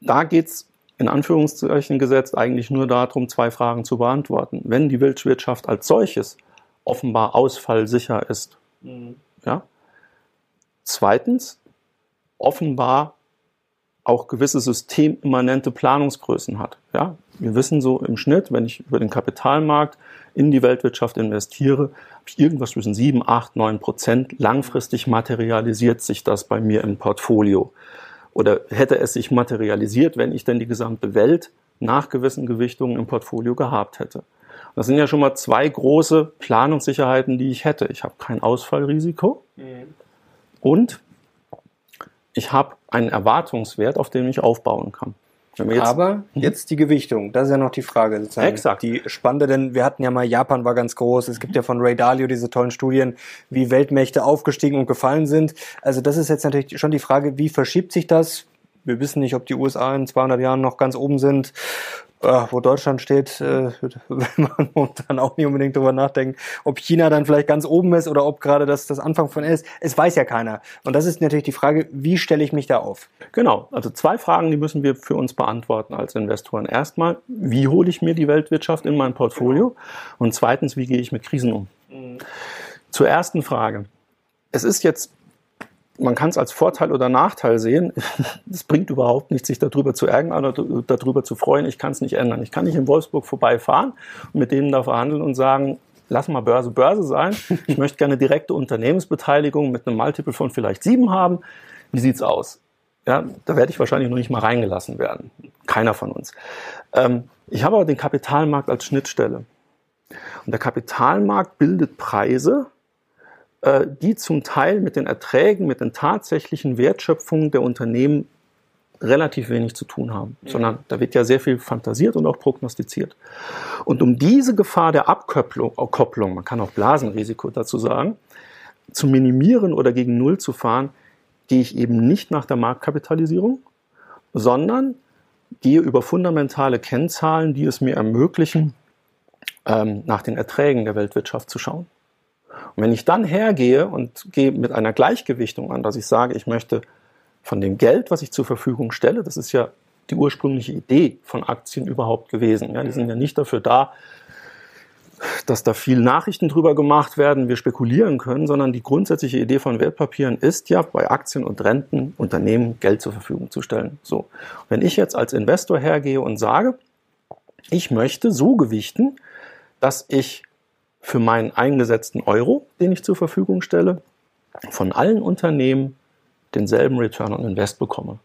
da geht es in Anführungszeichen gesetzt eigentlich nur darum, zwei Fragen zu beantworten. Wenn die Weltwirtschaft als solches offenbar ausfallsicher ist, mhm. ja? zweitens offenbar auch gewisse systemimmanente Planungsgrößen hat. Ja, wir wissen so im Schnitt, wenn ich über den Kapitalmarkt in die Weltwirtschaft investiere, habe ich irgendwas zwischen 7, 8, 9 Prozent. Langfristig materialisiert sich das bei mir im Portfolio. Oder hätte es sich materialisiert, wenn ich denn die gesamte Welt nach gewissen Gewichtungen im Portfolio gehabt hätte. Das sind ja schon mal zwei große Planungssicherheiten, die ich hätte. Ich habe kein Ausfallrisiko mhm. und ich habe einen Erwartungswert, auf dem ich aufbauen kann.
Jetzt, Aber mhm. jetzt die Gewichtung, das ist ja noch die Frage.
Sozusagen. Exakt.
Die spannende, denn wir hatten ja mal, Japan war ganz groß. Es gibt ja von Ray Dalio diese tollen Studien, wie Weltmächte aufgestiegen und gefallen sind. Also das ist jetzt natürlich schon die Frage, wie verschiebt sich das? Wir wissen nicht, ob die USA in 200 Jahren noch ganz oben sind äh, wo Deutschland steht, äh, will man momentan auch nicht unbedingt drüber nachdenken, ob China dann vielleicht ganz oben ist oder ob gerade das das Anfang von ist. Es weiß ja keiner. Und das ist natürlich die Frage, wie stelle ich mich da auf?
Genau, also zwei Fragen, die müssen wir für uns beantworten als Investoren. Erstmal, wie hole ich mir die Weltwirtschaft in mein Portfolio? Und zweitens, wie gehe ich mit Krisen um? Mhm. Zur ersten Frage. Es ist jetzt man kann es als Vorteil oder Nachteil sehen. Es bringt überhaupt nichts, sich darüber zu ärgern oder darüber zu freuen. Ich kann es nicht ändern. Ich kann nicht in Wolfsburg vorbeifahren und mit denen da verhandeln und sagen, lass mal Börse Börse sein. Ich möchte gerne direkte Unternehmensbeteiligung mit einem Multiple von vielleicht sieben haben. Wie sieht's aus? Ja, da werde ich wahrscheinlich noch nicht mal reingelassen werden. Keiner von uns. Ähm, ich habe aber den Kapitalmarkt als Schnittstelle. Und der Kapitalmarkt bildet Preise, die zum Teil mit den Erträgen, mit den tatsächlichen Wertschöpfungen der Unternehmen relativ wenig zu tun haben, mhm. sondern da wird ja sehr viel fantasiert und auch prognostiziert. Und um diese Gefahr der Abkopplung, Kopplung, man kann auch Blasenrisiko dazu sagen, zu minimieren oder gegen Null zu fahren, gehe ich eben nicht nach der Marktkapitalisierung, sondern gehe über fundamentale Kennzahlen, die es mir ermöglichen, ähm, nach den Erträgen der Weltwirtschaft zu schauen. Und wenn ich dann hergehe und gehe mit einer Gleichgewichtung an, dass ich sage, ich möchte von dem Geld, was ich zur Verfügung stelle, das ist ja die ursprüngliche Idee von Aktien überhaupt gewesen. Ja, die sind ja nicht dafür da, dass da viel Nachrichten drüber gemacht werden, wir spekulieren können, sondern die grundsätzliche Idee von Wertpapieren ist ja, bei Aktien und Renten Unternehmen Geld zur Verfügung zu stellen. So. Wenn ich jetzt als Investor hergehe und sage, ich möchte so gewichten, dass ich für meinen eingesetzten Euro, den ich zur Verfügung stelle, von allen Unternehmen denselben Return on Invest bekomme.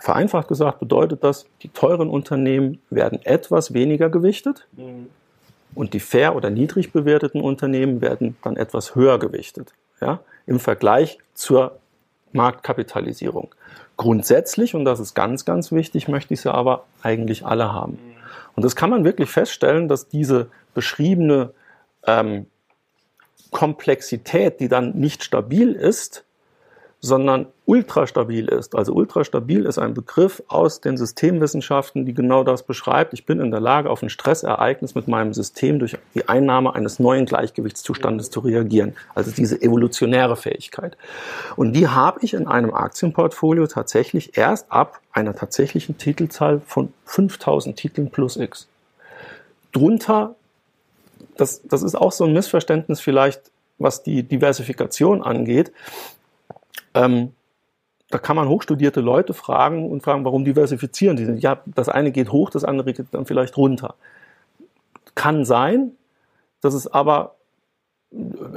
Vereinfacht gesagt bedeutet das, die teuren Unternehmen werden etwas weniger gewichtet mhm. und die fair oder niedrig bewerteten Unternehmen werden dann etwas höher gewichtet ja, im Vergleich zur Marktkapitalisierung. Grundsätzlich, und das ist ganz, ganz wichtig, möchte ich sie aber eigentlich alle haben. Und das kann man wirklich feststellen, dass diese beschriebene ähm, Komplexität, die dann nicht stabil ist, sondern ultrastabil ist. Also ultrastabil ist ein Begriff aus den Systemwissenschaften, die genau das beschreibt. Ich bin in der Lage, auf ein Stressereignis mit meinem System durch die Einnahme eines neuen Gleichgewichtszustandes zu reagieren. Also diese evolutionäre Fähigkeit. Und die habe ich in einem Aktienportfolio tatsächlich erst ab einer tatsächlichen Titelzahl von 5000 Titeln plus X. Drunter, das, das ist auch so ein Missverständnis vielleicht, was die Diversifikation angeht ähm, da kann man hochstudierte Leute fragen und fragen, warum diversifizieren die? Ja, das eine geht hoch, das andere geht dann vielleicht runter. Kann sein, dass es aber,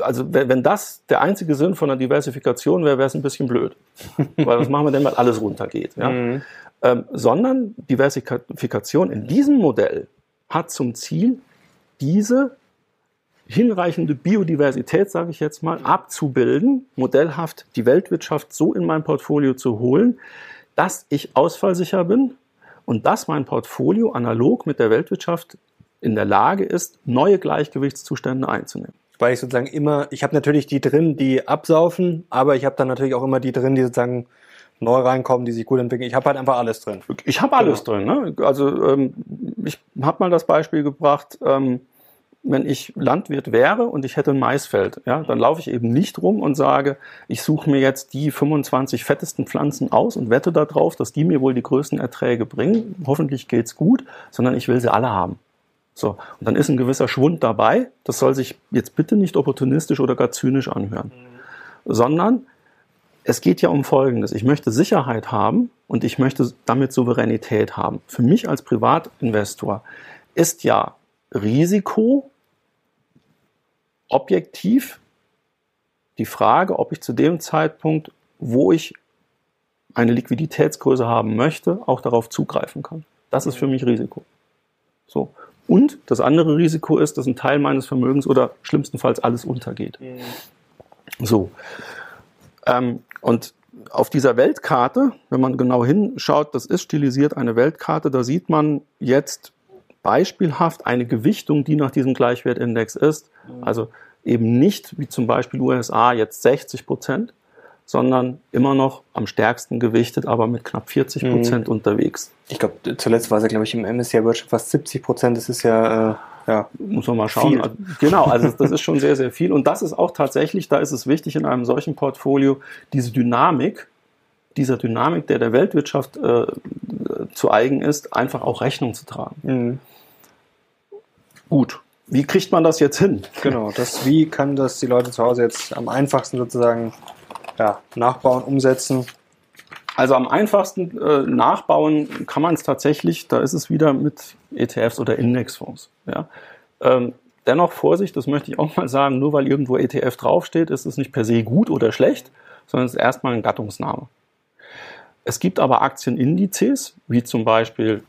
also wenn das der einzige Sinn von einer Diversifikation wäre, wäre es ein bisschen blöd. Weil was machen wir denn, weil alles runtergeht? Ja? Mhm. Ähm, sondern Diversifikation in diesem Modell hat zum Ziel, diese hinreichende Biodiversität, sage ich jetzt mal, abzubilden, modellhaft die Weltwirtschaft so in mein Portfolio zu holen, dass ich ausfallsicher bin und dass mein Portfolio analog mit der Weltwirtschaft in der Lage ist, neue Gleichgewichtszustände einzunehmen.
Weil ich sozusagen immer, ich habe natürlich die drin, die absaufen, aber ich habe dann natürlich auch immer die drin, die sozusagen neu reinkommen, die sich gut entwickeln. Ich habe halt einfach alles drin.
Ich habe alles genau. drin. Ne? Also ähm, ich habe mal das Beispiel gebracht, ähm, wenn ich Landwirt wäre und ich hätte ein Maisfeld, ja, dann laufe ich eben nicht rum und sage, ich suche mir jetzt die 25 fettesten Pflanzen aus und wette darauf, dass die mir wohl die größten Erträge bringen. Hoffentlich geht's gut, sondern ich will sie alle haben. So, und dann ist ein gewisser Schwund dabei. Das soll sich jetzt bitte nicht opportunistisch oder gar zynisch anhören, sondern es geht ja um Folgendes. Ich möchte Sicherheit haben und ich möchte damit Souveränität haben. Für mich als Privatinvestor ist ja Risiko objektiv die Frage, ob ich zu dem Zeitpunkt, wo ich eine Liquiditätsgröße haben möchte, auch darauf zugreifen kann. Das ist für mich Risiko. So. Und das andere Risiko ist, dass ein Teil meines Vermögens oder schlimmstenfalls alles untergeht. Mhm. So. Ähm, und auf dieser Weltkarte, wenn man genau hinschaut, das ist stilisiert eine Weltkarte, da sieht man jetzt beispielhaft eine Gewichtung, die nach diesem Gleichwertindex ist. Mhm. Also eben nicht wie zum Beispiel USA jetzt 60 Prozent, sondern immer noch am stärksten gewichtet, aber mit knapp 40 Prozent mhm. unterwegs.
Ich glaube, zuletzt war es ja, glaube ich, im MSCI World fast 70 Prozent. Das ist ja, äh, ja,
muss man mal schauen. Viel. Genau, also das ist schon sehr, sehr viel. Und das ist auch tatsächlich, da ist es wichtig in einem solchen Portfolio, diese Dynamik, dieser Dynamik, der der Weltwirtschaft äh, zu eigen ist, einfach auch Rechnung zu tragen. Mhm. Gut. Wie kriegt man das jetzt hin?
Genau, das, wie kann das die Leute zu Hause jetzt am einfachsten sozusagen ja, nachbauen, umsetzen?
Also am einfachsten äh, nachbauen kann man es tatsächlich, da ist es wieder mit ETFs oder Indexfonds. Ja. Ähm, dennoch Vorsicht, das möchte ich auch mal sagen, nur weil irgendwo ETF draufsteht, ist es nicht per se gut oder schlecht, sondern es ist erstmal ein Gattungsname. Es gibt aber Aktienindizes, wie zum Beispiel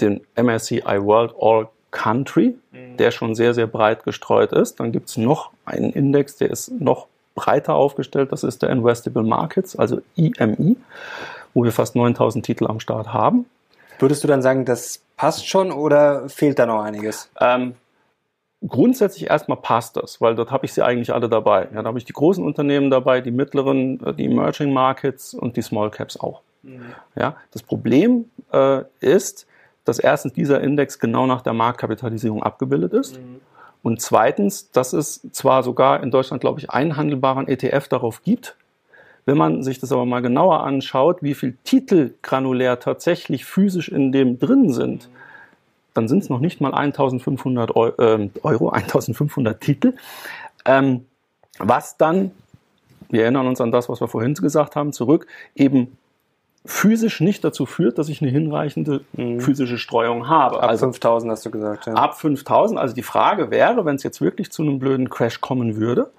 den MSCI World All Country, mhm. der schon sehr, sehr breit gestreut ist. Dann gibt es noch einen Index, der ist noch breiter aufgestellt. Das ist der Investable Markets, also IMI, wo wir fast 9000 Titel am Start haben.
Würdest du dann sagen, das passt schon oder fehlt da noch einiges? Ähm,
grundsätzlich erstmal passt das, weil dort habe ich sie eigentlich alle dabei. Ja, da habe ich die großen Unternehmen dabei, die mittleren, äh, die Emerging Markets und die Small Caps auch. Mhm. Ja, das Problem äh, ist, dass erstens dieser Index genau nach der Marktkapitalisierung abgebildet ist. Mhm. Und zweitens, dass es zwar sogar in Deutschland, glaube ich, einen handelbaren ETF darauf gibt. Wenn man sich das aber mal genauer anschaut, wie viel Titel granulär tatsächlich physisch in dem drin sind, mhm. dann sind es noch nicht mal 1500 Euro, äh, Euro 1500 Titel. Ähm, was dann, wir erinnern uns an das, was wir vorhin gesagt haben, zurück, eben physisch nicht dazu führt, dass ich eine hinreichende mhm. physische Streuung habe.
Ab also, 5000 hast du gesagt.
Ja. Ab 5000. Also die Frage wäre, wenn es jetzt wirklich zu einem blöden Crash kommen würde,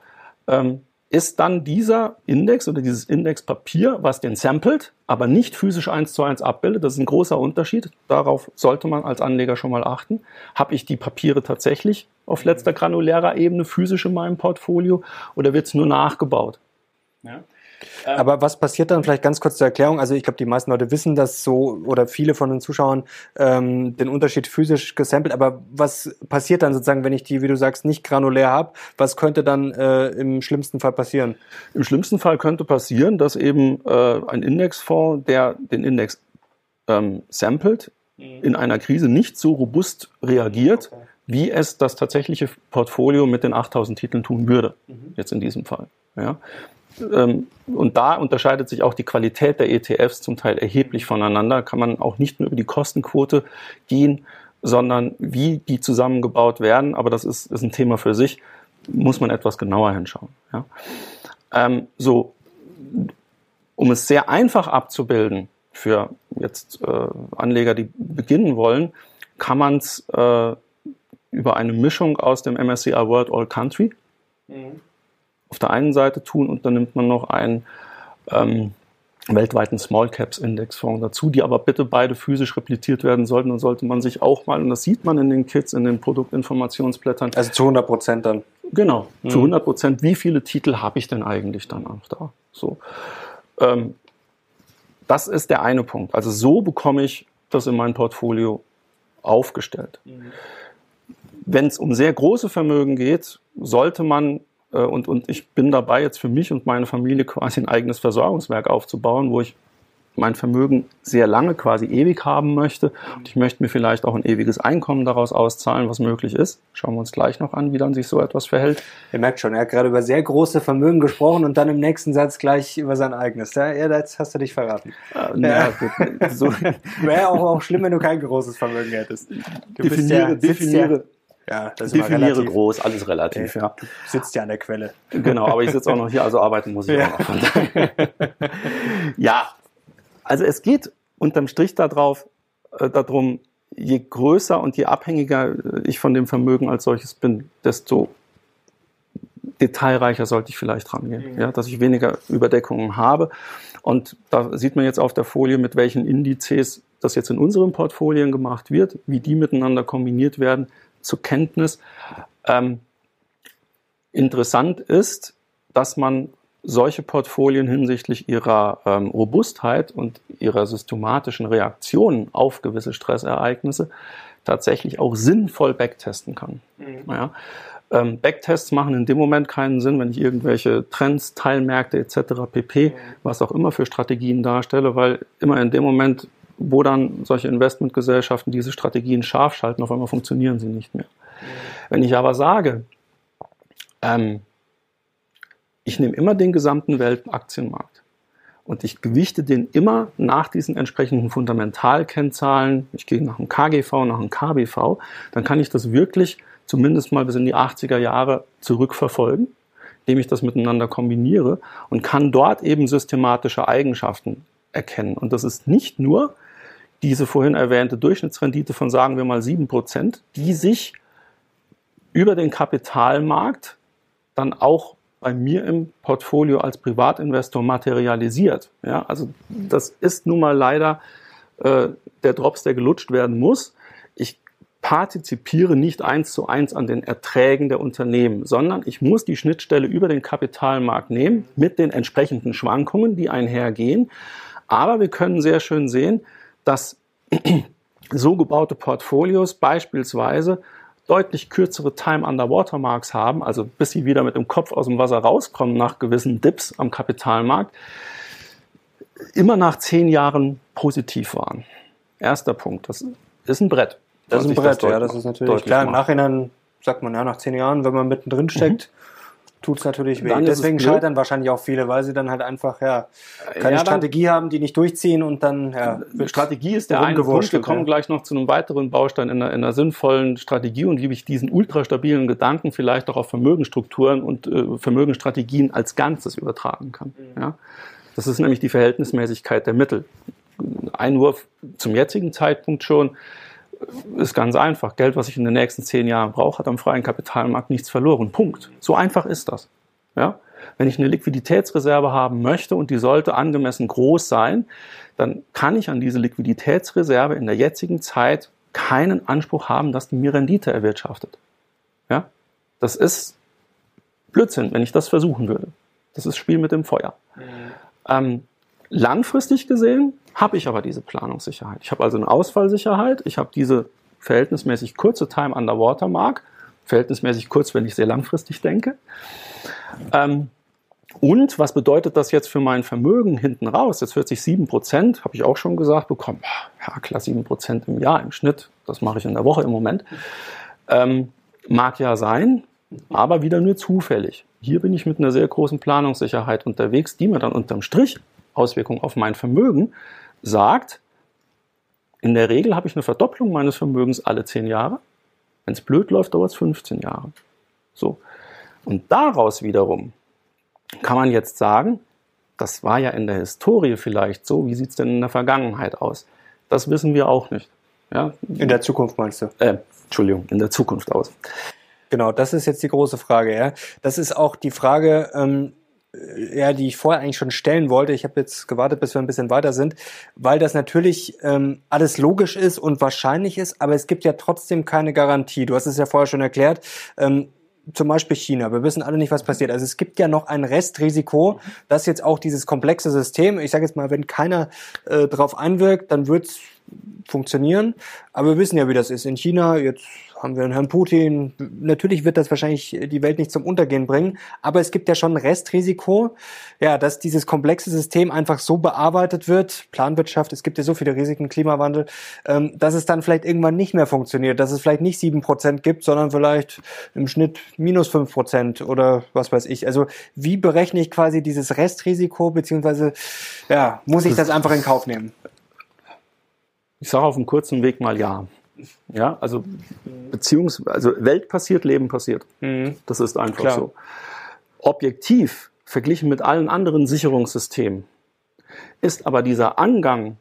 ähm, ist dann dieser Index oder dieses Indexpapier, was den samplet, aber nicht physisch eins zu eins abbildet. Das ist ein großer Unterschied. Darauf sollte man als Anleger schon mal achten. Habe ich die Papiere tatsächlich auf letzter granulärer Ebene physisch in meinem Portfolio oder wird es nur nachgebaut?
Ja. Ähm, Aber was passiert dann vielleicht ganz kurz zur Erklärung? Also ich glaube, die meisten Leute wissen das so oder viele von den Zuschauern ähm, den Unterschied physisch gesampelt. Aber was passiert dann sozusagen, wenn ich die, wie du sagst, nicht granulär habe? Was könnte dann äh, im schlimmsten Fall passieren?
Im schlimmsten Fall könnte passieren, dass eben äh, ein Indexfonds, der den Index ähm, samplet, mhm. in einer Krise nicht so robust reagiert. Okay. wie es das tatsächliche Portfolio mit den 8000 Titeln tun würde, mhm. jetzt in diesem Fall. Ja. Ähm, und da unterscheidet sich auch die Qualität der ETFs zum Teil erheblich voneinander. Kann man auch nicht nur über die Kostenquote gehen, sondern wie die zusammengebaut werden. Aber das ist, ist ein Thema für sich. Muss man etwas genauer hinschauen. Ja. Ähm, so, um es sehr einfach abzubilden für jetzt äh, Anleger, die beginnen wollen, kann man es äh, über eine Mischung aus dem MSCI World All Country mhm auf der einen Seite tun und dann nimmt man noch einen ähm, weltweiten Small Caps Indexfonds dazu, die aber bitte beide physisch repliziert werden sollten. Dann sollte man sich auch mal, und das sieht man in den Kits, in den Produktinformationsblättern.
Also zu 100 Prozent dann.
Genau, mhm. zu 100 Prozent. Wie viele Titel habe ich denn eigentlich dann auch da? So. Ähm, das ist der eine Punkt. Also so bekomme ich das in mein Portfolio aufgestellt. Mhm. Wenn es um sehr große Vermögen geht, sollte man und, und ich bin dabei, jetzt für mich und meine Familie quasi ein eigenes Versorgungswerk aufzubauen, wo ich mein Vermögen sehr lange, quasi ewig haben möchte. Und ich möchte mir vielleicht auch ein ewiges Einkommen daraus auszahlen, was möglich ist. Schauen wir uns gleich noch an, wie dann sich so etwas verhält.
Ihr merkt schon, er hat gerade über sehr große Vermögen gesprochen und dann im nächsten Satz gleich über sein eigenes. Ja, jetzt hast du dich verraten. Äh, ja, so. Wäre auch, auch schlimm, wenn du kein großes Vermögen hättest.
Du definiere, ja, definiere, ja, das ist Definiere relativ. groß, alles relativ, ja.
Du sitzt ja an der Quelle.
Genau, aber ich sitze auch noch hier, also arbeiten muss ich ja. auch noch. ja, also es geht unterm Strich darauf, äh, darum, je größer und je abhängiger ich von dem Vermögen als solches bin, desto detailreicher sollte ich vielleicht rangehen, mhm. ja, dass ich weniger Überdeckungen habe. Und da sieht man jetzt auf der Folie, mit welchen Indizes das jetzt in unseren Portfolien gemacht wird, wie die miteinander kombiniert werden zur Kenntnis. Ähm, interessant ist, dass man solche Portfolien hinsichtlich ihrer ähm, Robustheit und ihrer systematischen Reaktionen auf gewisse Stressereignisse tatsächlich auch sinnvoll backtesten kann. Mhm. Ja. Ähm, Backtests machen in dem Moment keinen Sinn, wenn ich irgendwelche Trends, Teilmärkte etc. pp, mhm. was auch immer für Strategien darstelle, weil immer in dem Moment wo dann solche Investmentgesellschaften diese Strategien scharf schalten, auf einmal funktionieren sie nicht mehr. Wenn ich aber sage, ähm, ich nehme immer den gesamten Weltaktienmarkt und ich gewichte den immer nach diesen entsprechenden Fundamentalkennzahlen, ich gehe nach einem KGV, nach einem KBV, dann kann ich das wirklich zumindest mal bis in die 80er Jahre zurückverfolgen, indem ich das miteinander kombiniere und kann dort eben systematische Eigenschaften erkennen. Und das ist nicht nur diese vorhin erwähnte Durchschnittsrendite von, sagen wir mal, sieben Prozent, die sich über den Kapitalmarkt dann auch bei mir im Portfolio als Privatinvestor materialisiert. Ja, also das ist nun mal leider äh, der Drops, der gelutscht werden muss. Ich partizipiere nicht eins zu eins an den Erträgen der Unternehmen, sondern ich muss die Schnittstelle über den Kapitalmarkt nehmen mit den entsprechenden Schwankungen, die einhergehen. Aber wir können sehr schön sehen, dass so gebaute Portfolios beispielsweise deutlich kürzere Time Underwater Marks haben, also bis sie wieder mit dem Kopf aus dem Wasser rauskommen nach gewissen Dips am Kapitalmarkt, immer nach zehn Jahren positiv waren. Erster Punkt. Das ist ein Brett.
Das ist ein Brett, ja, das ist natürlich klar. Im Nachhinein sagt man ja nach zehn Jahren, wenn man mittendrin steckt, mhm tut es natürlich weh. Dann Deswegen scheitern wahrscheinlich auch viele, weil sie dann halt einfach ja keine ja, Strategie haben, die nicht durchziehen und dann ja,
Strategie ist der eine Punkt. Wir kommen ja. gleich noch zu einem weiteren Baustein in einer, in einer sinnvollen Strategie und wie ich diesen ultrastabilen Gedanken vielleicht auch auf Vermögensstrukturen und äh, Vermögensstrategien als Ganzes übertragen kann. Mhm. Ja? Das ist nämlich die Verhältnismäßigkeit der Mittel. Einwurf zum jetzigen Zeitpunkt schon ist ganz einfach. Geld, was ich in den nächsten zehn Jahren brauche, hat am freien Kapitalmarkt nichts verloren. Punkt. So einfach ist das. Ja? Wenn ich eine Liquiditätsreserve haben möchte und die sollte angemessen groß sein, dann kann ich an diese Liquiditätsreserve in der jetzigen Zeit keinen Anspruch haben, dass die mir Rendite erwirtschaftet. Ja? Das ist Blödsinn, wenn ich das versuchen würde. Das ist Spiel mit dem Feuer. Mhm. Ähm, langfristig gesehen habe ich aber diese Planungssicherheit. Ich habe also eine Ausfallsicherheit. Ich habe diese verhältnismäßig kurze Time Underwater Mark. Verhältnismäßig kurz, wenn ich sehr langfristig denke. Ähm, und was bedeutet das jetzt für mein Vermögen hinten raus? Jetzt 40 7 Prozent, habe ich auch schon gesagt, bekommen. Ja, klar, 7 Prozent im Jahr im Schnitt. Das mache ich in der Woche im Moment. Ähm, mag ja sein, aber wieder nur zufällig. Hier bin ich mit einer sehr großen Planungssicherheit unterwegs, die mir dann unterm Strich Auswirkungen auf mein Vermögen sagt, in der Regel habe ich eine Verdopplung meines Vermögens alle 10 Jahre. Wenn es blöd läuft, dauert es 15 Jahre. So. Und daraus wiederum kann man jetzt sagen, das war ja in der Historie vielleicht so, wie sieht es denn in der Vergangenheit aus? Das wissen wir auch nicht.
Ja? In der Zukunft meinst du?
Äh, Entschuldigung, in der Zukunft aus.
Genau, das ist jetzt die große Frage. Ja? Das ist auch die Frage, ähm, ja, die ich vorher eigentlich schon stellen wollte. Ich habe jetzt gewartet, bis wir ein bisschen weiter sind, weil das natürlich ähm, alles logisch ist und wahrscheinlich ist, aber es gibt ja trotzdem keine Garantie. Du hast es ja vorher schon erklärt. Ähm, zum Beispiel China. Wir wissen alle nicht, was passiert. Also es gibt ja noch ein Restrisiko, dass jetzt auch dieses komplexe System, ich sage jetzt mal, wenn keiner äh, darauf einwirkt, dann wird's funktionieren. Aber wir wissen ja, wie das ist. In China, jetzt haben wir einen Herrn Putin. Natürlich wird das wahrscheinlich die Welt nicht zum Untergehen bringen, aber es gibt ja schon ein Restrisiko, ja, dass dieses komplexe System einfach so bearbeitet wird, Planwirtschaft, es gibt ja so viele Risiken, Klimawandel, ähm, dass es dann vielleicht irgendwann nicht mehr funktioniert, dass es vielleicht nicht sieben Prozent gibt, sondern vielleicht im Schnitt minus fünf Prozent oder was weiß ich. Also wie berechne ich quasi dieses Restrisiko, beziehungsweise ja, muss ich das einfach in Kauf nehmen?
Ich sage auf dem kurzen Weg mal ja. Ja, also Beziehungs, also Welt passiert, Leben passiert. Mhm. Das ist einfach Klar. so. Objektiv verglichen mit allen anderen Sicherungssystemen ist aber dieser Angang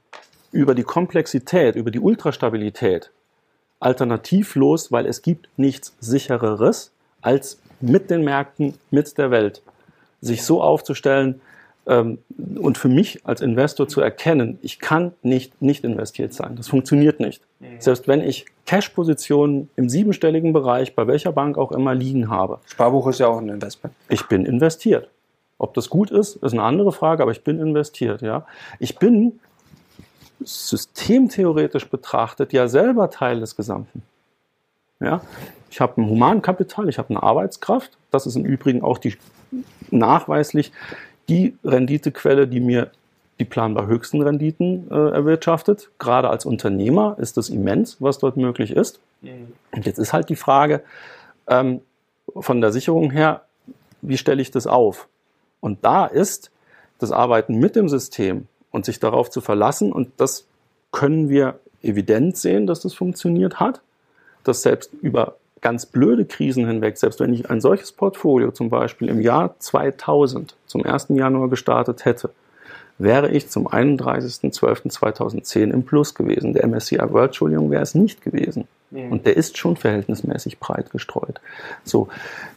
über die Komplexität, über die Ultrastabilität alternativlos, weil es gibt nichts sichereres, als mit den Märkten, mit der Welt sich so aufzustellen, und für mich als Investor zu erkennen, ich kann nicht nicht investiert sein. Das funktioniert nicht. Mhm. Selbst wenn ich Cash-Positionen im siebenstelligen Bereich bei welcher Bank auch immer liegen habe.
Sparbuch ist ja auch ein Investment.
Ich bin investiert. Ob das gut ist, ist eine andere Frage, aber ich bin investiert. Ja, ich bin systemtheoretisch betrachtet ja selber Teil des Gesamten. Ja, ich habe ein Humankapital, ich habe eine Arbeitskraft. Das ist im Übrigen auch die nachweislich die Renditequelle, die mir die planbar höchsten Renditen äh, erwirtschaftet. Gerade als Unternehmer ist das immens, was dort möglich ist. Mhm. Und jetzt ist halt die Frage ähm, von der Sicherung her, wie stelle ich das auf? Und da ist das Arbeiten mit dem System und sich darauf zu verlassen, und das können wir evident sehen, dass das funktioniert hat, dass selbst über ganz blöde Krisen hinweg, selbst wenn ich ein solches Portfolio zum Beispiel im Jahr 2000 zum 1. Januar gestartet hätte, wäre ich zum 31.12.2010 im Plus gewesen. Der MSCI World, Entschuldigung, wäre es nicht gewesen. Mhm. Und der ist schon verhältnismäßig breit gestreut. So.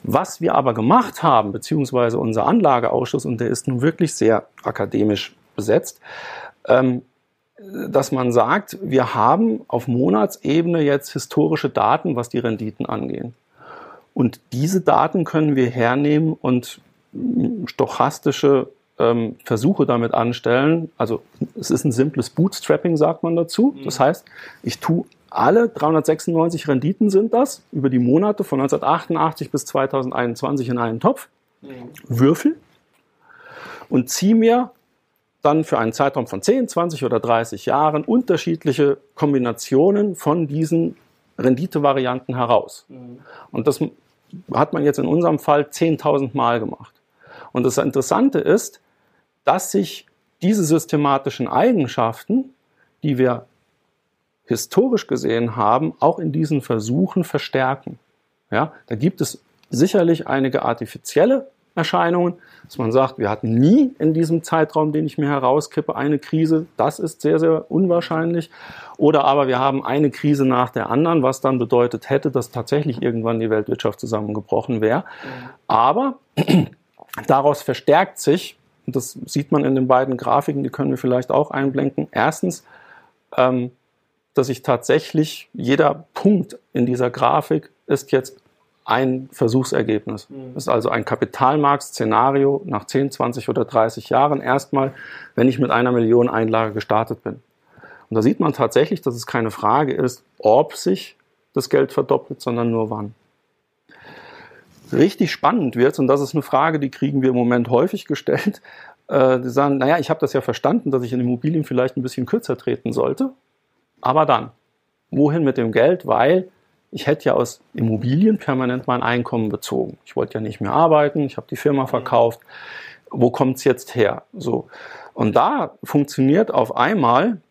Was wir aber gemacht haben, beziehungsweise unser Anlageausschuss, und der ist nun wirklich sehr akademisch besetzt, ähm, dass man sagt, wir haben auf Monatsebene jetzt historische Daten, was die Renditen angehen. Und diese Daten können wir hernehmen und stochastische ähm, Versuche damit anstellen. Also es ist ein simples Bootstrapping, sagt man dazu. Mhm. Das heißt, ich tue alle 396 Renditen sind das über die Monate von 1988 bis 2021 in einen Topf, mhm. Würfel und ziehe mir dann für einen Zeitraum von 10, 20 oder 30 Jahren unterschiedliche Kombinationen von diesen Renditevarianten heraus. Mhm. Und das hat man jetzt in unserem Fall 10.000 Mal gemacht. Und das Interessante ist, dass sich diese systematischen Eigenschaften, die wir historisch gesehen haben, auch in diesen Versuchen verstärken. Ja, da gibt es sicherlich einige artifizielle Erscheinungen, dass man sagt, wir hatten nie in diesem Zeitraum, den ich mir herauskippe, eine Krise. Das ist sehr, sehr unwahrscheinlich. Oder aber wir haben eine Krise nach der anderen, was dann bedeutet hätte, dass tatsächlich irgendwann die Weltwirtschaft zusammengebrochen wäre. Aber daraus verstärkt sich, und das sieht man in den beiden Grafiken, die können wir vielleicht auch einblenden. Erstens, ähm, dass ich tatsächlich, jeder Punkt in dieser Grafik ist jetzt ein Versuchsergebnis. Mhm. Das ist also ein Kapitalmarktszenario nach 10, 20 oder 30 Jahren erstmal, wenn ich mit einer Million Einlage gestartet bin. Und da sieht man tatsächlich, dass es keine Frage ist, ob sich das Geld verdoppelt, sondern nur wann. Richtig spannend wird, und das ist eine Frage, die kriegen wir im Moment häufig gestellt, äh, die sagen, naja, ich habe das ja verstanden, dass ich in Immobilien vielleicht ein bisschen kürzer treten sollte, aber dann, wohin mit dem Geld? Weil ich hätte ja aus Immobilien permanent mein Einkommen bezogen. Ich wollte ja nicht mehr arbeiten, ich habe die Firma verkauft. Wo kommt es jetzt her? So. Und da funktioniert auf einmal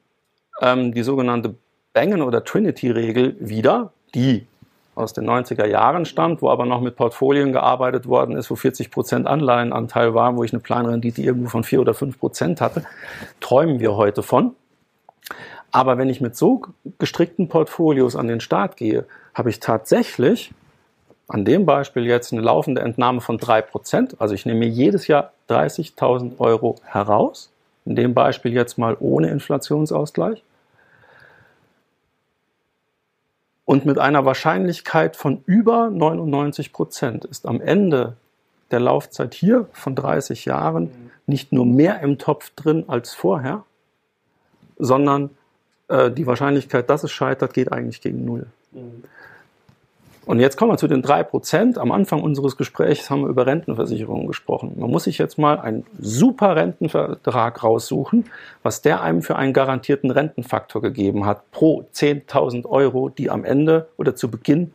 ähm, die sogenannte Bangen- oder Trinity-Regel wieder, die aus den 90er Jahren stammt, wo aber noch mit Portfolien gearbeitet worden ist, wo 40 Prozent Anleihenanteil war, wo ich eine Planrendite irgendwo von 4 oder 5 Prozent hatte, träumen wir heute von. Aber wenn ich mit so gestrickten Portfolios an den Start gehe, habe ich tatsächlich an dem Beispiel jetzt eine laufende Entnahme von 3%. Also ich nehme mir jedes Jahr 30.000 Euro heraus. In dem Beispiel jetzt mal ohne Inflationsausgleich. Und mit einer Wahrscheinlichkeit von über 99 Prozent ist am Ende der Laufzeit hier von 30 Jahren nicht nur mehr im Topf drin als vorher, sondern äh, die Wahrscheinlichkeit, dass es scheitert, geht eigentlich gegen Null. Mhm. Und jetzt kommen wir zu den drei Prozent. Am Anfang unseres Gesprächs haben wir über Rentenversicherungen gesprochen. Man muss sich jetzt mal einen super Rentenvertrag raussuchen, was der einem für einen garantierten Rentenfaktor gegeben hat pro 10.000 Euro, die am Ende oder zu Beginn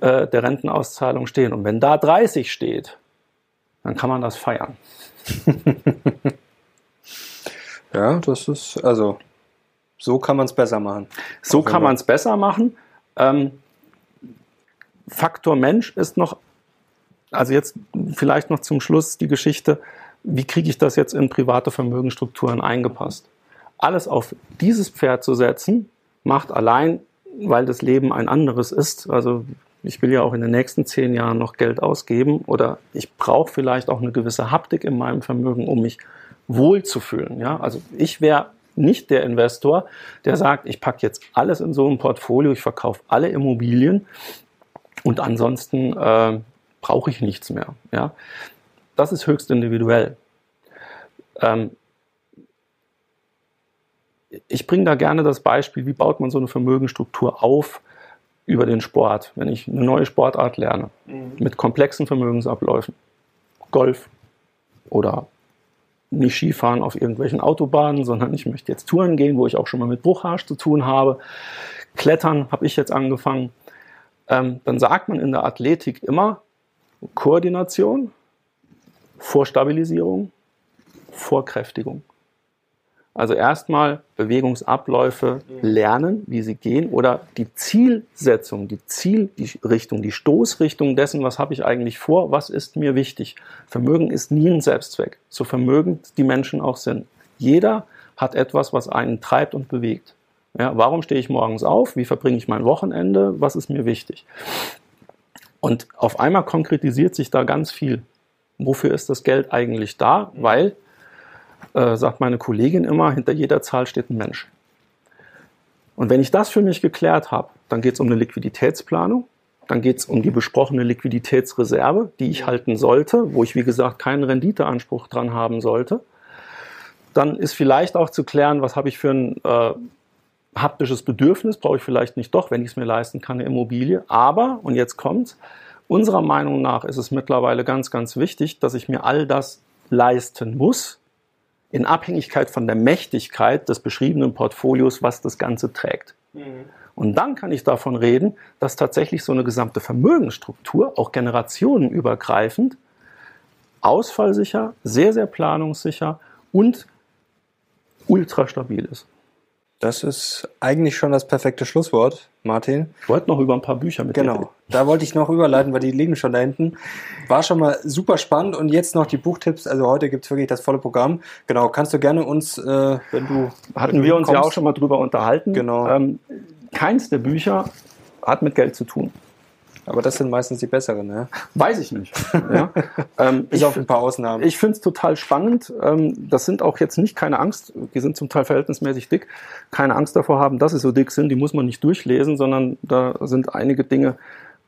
äh, der Rentenauszahlung stehen. Und wenn da 30 steht, dann kann man das feiern.
ja, das ist, also so kann man es besser machen.
So kann man es besser machen. Ähm, Faktor Mensch ist noch, also jetzt vielleicht noch zum Schluss die Geschichte, wie kriege ich das jetzt in private Vermögensstrukturen eingepasst? Alles auf dieses Pferd zu setzen, macht allein, weil das Leben ein anderes ist. Also ich will ja auch in den nächsten zehn Jahren noch Geld ausgeben oder ich brauche vielleicht auch eine gewisse Haptik in meinem Vermögen, um mich wohlzufühlen. Ja, also ich wäre nicht der Investor, der sagt, ich packe jetzt alles in so ein Portfolio, ich verkaufe alle Immobilien und ansonsten äh, brauche ich nichts mehr. Ja? Das ist höchst individuell. Ähm, ich bringe da gerne das Beispiel, wie baut man so eine Vermögensstruktur auf über den Sport, wenn ich eine neue Sportart lerne, mhm. mit komplexen Vermögensabläufen. Golf oder nicht Skifahren auf irgendwelchen Autobahnen, sondern ich möchte jetzt Touren gehen, wo ich auch schon mal mit Bruchharsch zu tun habe. Klettern habe ich jetzt angefangen. Ähm, dann sagt man in der Athletik immer Koordination, Vorstabilisierung, Vorkräftigung. Also erstmal Bewegungsabläufe lernen, wie sie gehen oder die Zielsetzung, die Zielrichtung, die Stoßrichtung dessen, was habe ich eigentlich vor, was ist mir wichtig. Vermögen ist nie ein Selbstzweck, so vermögend die Menschen auch sind. Jeder hat etwas, was einen treibt und bewegt. Ja, warum stehe ich morgens auf? Wie verbringe ich mein Wochenende? Was ist mir wichtig? Und auf einmal konkretisiert sich da ganz viel. Wofür ist das Geld eigentlich da? Weil äh, sagt meine Kollegin immer, hinter jeder Zahl steht ein Mensch. Und wenn ich das für mich geklärt habe, dann geht es um eine Liquiditätsplanung, dann geht es um die besprochene Liquiditätsreserve, die ich halten sollte, wo ich, wie gesagt, keinen Renditeanspruch dran haben sollte. Dann ist vielleicht auch zu klären, was habe ich für ein äh, haptisches Bedürfnis, brauche ich vielleicht nicht doch, wenn ich es mir leisten kann, eine Immobilie. Aber, und jetzt kommt's, unserer Meinung nach ist es mittlerweile ganz, ganz wichtig, dass ich mir all das leisten muss, in Abhängigkeit von der Mächtigkeit des beschriebenen Portfolios, was das Ganze trägt. Mhm. Und dann kann ich davon reden, dass tatsächlich so eine gesamte Vermögensstruktur, auch generationenübergreifend, ausfallsicher, sehr, sehr planungssicher und ultra stabil ist.
Das ist eigentlich schon das perfekte Schlusswort, Martin.
Ich wollte noch über ein paar Bücher mit
Genau, dir da wollte ich noch überleiten, weil die liegen schon da hinten. War schon mal super spannend und jetzt noch die Buchtipps. Also heute gibt's wirklich das volle Programm. Genau, kannst du gerne uns, äh, wenn du.
Hatten wenn wir uns kommst. ja auch schon mal drüber unterhalten.
Genau.
Ähm, keins der Bücher hat mit Geld zu tun.
Aber das sind meistens die besseren, ne?
Weiß ich nicht. Ja. ähm,
Bis auf ein paar Ausnahmen.
Ich finde es total spannend. Ähm, das sind auch jetzt nicht keine Angst, die sind zum Teil verhältnismäßig dick, keine Angst davor haben, dass sie so dick sind, die muss man nicht durchlesen, sondern da sind einige Dinge,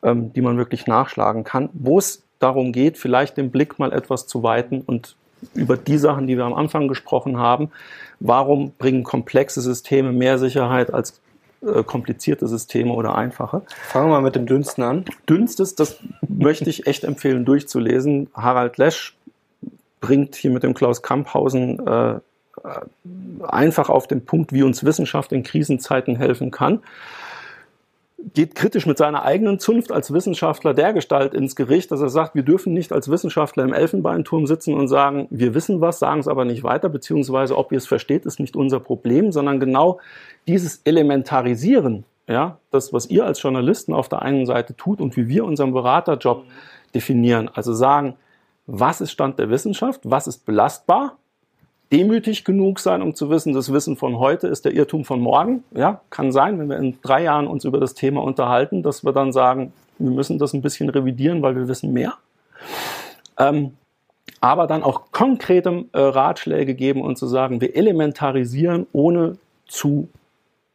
ähm, die man wirklich nachschlagen kann, wo es darum geht, vielleicht den Blick mal etwas zu weiten und über die Sachen, die wir am Anfang gesprochen haben, warum bringen komplexe Systeme mehr Sicherheit als äh, komplizierte Systeme oder einfache.
Fangen wir mal mit dem Dünnsten an.
Dünnstes, das möchte ich echt empfehlen durchzulesen. Harald Lesch bringt hier mit dem Klaus Kamphausen äh, einfach auf den Punkt, wie uns Wissenschaft in Krisenzeiten helfen kann geht kritisch mit seiner eigenen Zunft als Wissenschaftler dergestalt ins Gericht, dass er sagt, wir dürfen nicht als Wissenschaftler im Elfenbeinturm sitzen und sagen, wir wissen was, sagen es aber nicht weiter, beziehungsweise ob ihr es versteht, ist nicht unser Problem, sondern genau dieses Elementarisieren, ja, das, was ihr als Journalisten auf der einen Seite tut und wie wir unseren Beraterjob definieren, also sagen, was ist Stand der Wissenschaft, was ist belastbar, demütig genug sein, um zu wissen, das Wissen von heute ist der Irrtum von morgen. Ja, kann sein, wenn wir in drei Jahren uns über das Thema unterhalten, dass wir dann sagen, wir müssen das ein bisschen revidieren, weil wir wissen mehr. Ähm, aber dann auch konkrete äh, Ratschläge geben und zu sagen, wir elementarisieren, ohne zu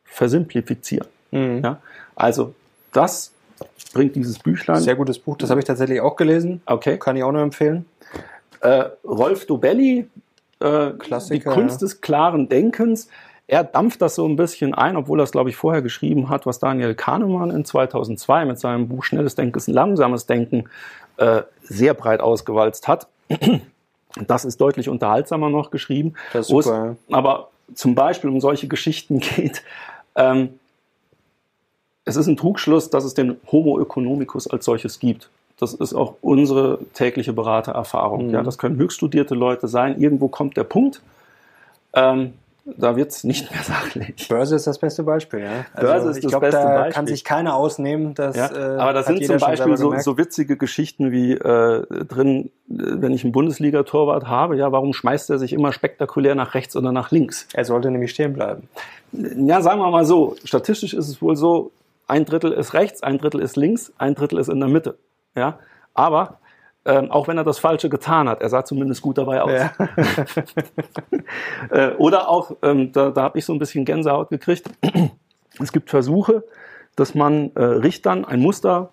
versimplifizieren. Mhm. Ja, also das bringt dieses Büchlein.
Sehr gutes Buch, das habe ich tatsächlich auch gelesen.
Okay.
Kann ich auch nur empfehlen.
Äh, Rolf Dobelli, äh, die Kunst des klaren Denkens. Er dampft das so ein bisschen ein, obwohl er es, glaube ich, vorher geschrieben hat, was Daniel Kahnemann in 2002 mit seinem Buch Schnelles Denken ist ein langsames Denken äh, sehr breit ausgewalzt hat. Das ist deutlich unterhaltsamer noch geschrieben.
Das ist super.
Es aber zum Beispiel um solche Geschichten geht. Ähm, es ist ein Trugschluss, dass es den Homo economicus als solches gibt. Das ist auch unsere tägliche Beratererfahrung. Mhm. Ja, das können höchst studierte Leute sein. Irgendwo kommt der Punkt. Ähm, da wird es nicht mehr sachlich.
Börse ist das beste Beispiel, ja.
Also Börse ist
ich
das
glaub,
beste
da
Beispiel.
kann sich keiner ausnehmen. Dass,
ja,
äh,
aber da sind zum Beispiel so, so, witzige Geschichten wie äh, drin, wenn ich einen Bundesliga-Torwart habe, ja, warum schmeißt er sich immer spektakulär nach rechts oder nach links?
Er sollte nämlich stehen bleiben.
Ja, sagen wir mal so, statistisch ist es wohl so, ein Drittel ist rechts, ein Drittel ist links, ein Drittel ist in der Mitte. Ja, aber ähm, auch wenn er das Falsche getan hat, er sah zumindest gut dabei aus. Ja. äh, oder auch, ähm, da, da habe ich so ein bisschen Gänsehaut gekriegt. es gibt Versuche, dass man äh, Richtern ein Muster,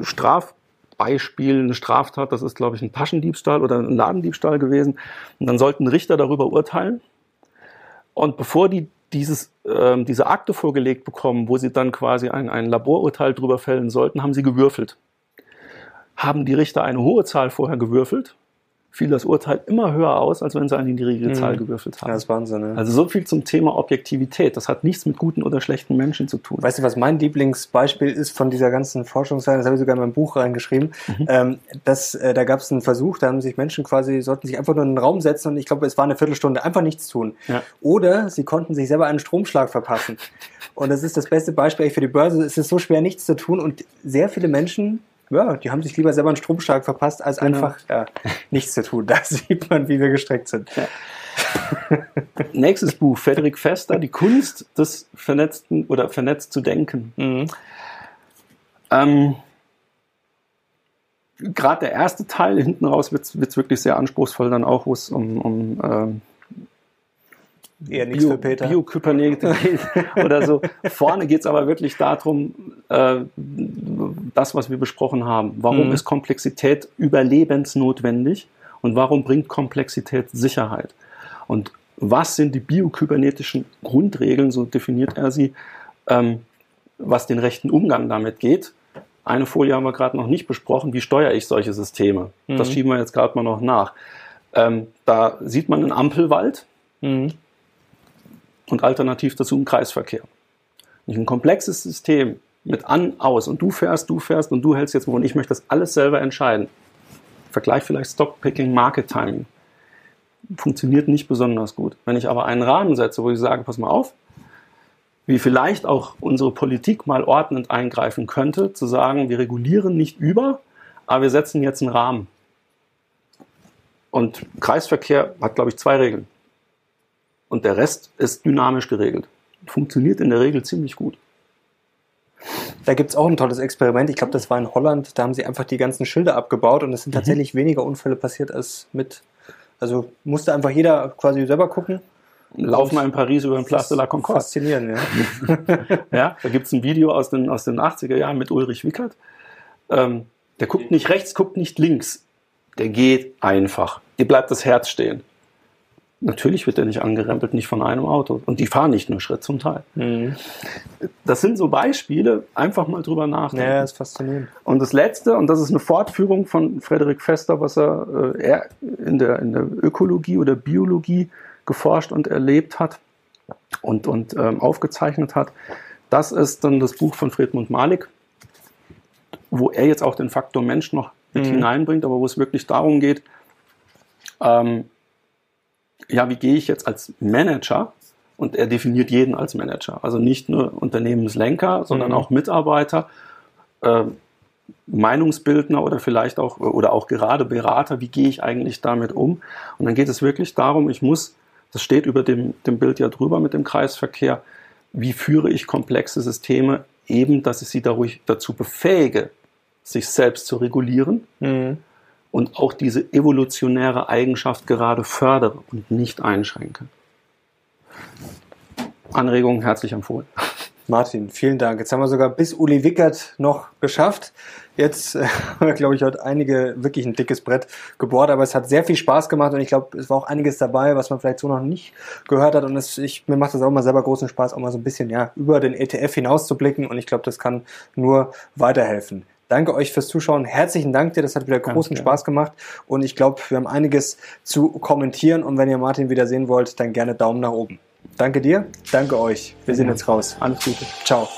Strafbeispiel, eine Straftat, das ist, glaube ich, ein Taschendiebstahl oder ein Ladendiebstahl gewesen. Und dann sollten Richter darüber urteilen. Und bevor die dieses, äh, diese Akte vorgelegt bekommen, wo sie dann quasi ein, ein Laborurteil drüber fällen sollten, haben sie gewürfelt. Haben die Richter eine hohe Zahl vorher gewürfelt, fiel das Urteil immer höher aus, als wenn sie eine niedrige Zahl mhm. gewürfelt haben.
Ja, das ist Wahnsinn. Ne?
Also so viel zum Thema Objektivität. Das hat nichts mit guten oder schlechten Menschen zu tun.
Weißt du, was mein Lieblingsbeispiel ist von dieser ganzen Forschungszeit? Das habe ich sogar in meinem Buch reingeschrieben. Mhm. Ähm, dass, äh, da gab es einen Versuch, da haben sich Menschen quasi, sollten sich einfach nur in den Raum setzen und ich glaube, es war eine Viertelstunde, einfach nichts tun. Ja. Oder sie konnten sich selber einen Stromschlag verpassen. und das ist das beste Beispiel für die Börse. Es ist so schwer, nichts zu tun und sehr viele Menschen ja, die haben sich lieber selber einen Stromschlag verpasst, als genau. einfach ja, nichts zu tun. Da sieht man, wie wir gestreckt sind. Ja.
Nächstes Buch, Frederik Fester, die Kunst des vernetzten oder vernetzt zu denken. Mhm. Ähm, Gerade der erste Teil, hinten raus wird es wirklich sehr anspruchsvoll, dann auch, wo es um, um ähm,
Eher nichts Bio, für Peter.
Biokybernetik oder so. Vorne geht es aber wirklich darum, äh, das, was wir besprochen haben. Warum mhm. ist Komplexität überlebensnotwendig und warum bringt Komplexität Sicherheit? Und was sind die biokybernetischen Grundregeln, so definiert er sie, ähm, was den rechten Umgang damit geht? Eine Folie haben wir gerade noch nicht besprochen. Wie steuere ich solche Systeme? Mhm. Das schieben wir jetzt gerade mal noch nach. Ähm, da sieht man einen Ampelwald. Mhm und alternativ dazu im Kreisverkehr. Nicht ein komplexes System mit an, aus und du fährst, du fährst und du hältst jetzt wo und ich möchte das alles selber entscheiden. Vergleich vielleicht Stockpicking, Market Timing. Funktioniert nicht besonders gut. Wenn ich aber einen Rahmen setze, wo ich sage, pass mal auf, wie vielleicht auch unsere Politik mal ordnend eingreifen könnte, zu sagen, wir regulieren nicht über, aber wir setzen jetzt einen Rahmen. Und Kreisverkehr hat, glaube ich, zwei Regeln. Und der Rest ist dynamisch geregelt. Funktioniert in der Regel ziemlich gut.
Da gibt's auch ein tolles Experiment. Ich glaube, das war in Holland. Da haben sie einfach die ganzen Schilder abgebaut und es sind
Mhm.
tatsächlich weniger Unfälle passiert als mit. Also musste einfach jeder quasi selber gucken.
Lauf mal in Paris über den Place de la Concorde.
Faszinierend, ja.
Ja, da gibt's ein Video aus den, aus den 80er Jahren mit Ulrich Wickert. Ähm, der guckt nicht rechts, guckt nicht links. Der geht einfach. Dir bleibt das Herz stehen. Natürlich wird er nicht angerempelt, nicht von einem Auto. Und die fahren nicht nur Schritt zum Teil.
Mhm.
Das sind so Beispiele, einfach mal drüber nachdenken.
Ja, ist faszinierend.
Und das Letzte, und das ist eine Fortführung von Frederik Fester, was er, äh, er in, der, in der Ökologie oder Biologie geforscht und erlebt hat und, und ähm, aufgezeichnet hat. Das ist dann das Buch von Friedmund Malik, wo er jetzt auch den Faktor Mensch noch mit
Mhm.
hineinbringt, aber wo es wirklich darum geht, ähm, ja, wie gehe ich jetzt als Manager? Und er definiert jeden als Manager. Also nicht nur Unternehmenslenker, sondern
Mhm.
auch Mitarbeiter, äh, Meinungsbildner oder vielleicht auch, oder auch gerade Berater. Wie gehe ich eigentlich damit um? Und dann geht es wirklich darum, ich muss, das steht über dem, dem Bild ja drüber mit dem Kreisverkehr, wie führe ich komplexe Systeme eben, dass ich sie dadurch dazu befähige, sich selbst zu regulieren
Mhm.
Und auch diese evolutionäre Eigenschaft gerade fördere und nicht einschränke. Anregungen herzlich empfohlen.
Martin, vielen Dank. Jetzt haben wir sogar bis Uli Wickert noch geschafft. Jetzt äh, haben wir, glaube ich, heute einige wirklich ein dickes Brett gebohrt, aber es hat sehr viel Spaß gemacht und ich glaube, es war auch einiges dabei, was man vielleicht so noch nicht gehört hat und es, ich, mir macht das auch mal selber großen Spaß, auch mal so ein bisschen ja, über den ETF hinauszublicken und ich glaube, das kann nur weiterhelfen. Danke euch fürs Zuschauen. Herzlichen Dank dir. Das hat wieder großen
gerne.
Spaß gemacht. Und ich glaube, wir haben einiges zu kommentieren. Und wenn ihr Martin wieder sehen wollt, dann gerne Daumen nach oben. Danke dir. Danke euch. Wir sind jetzt raus.
Alles Gute.
Ciao.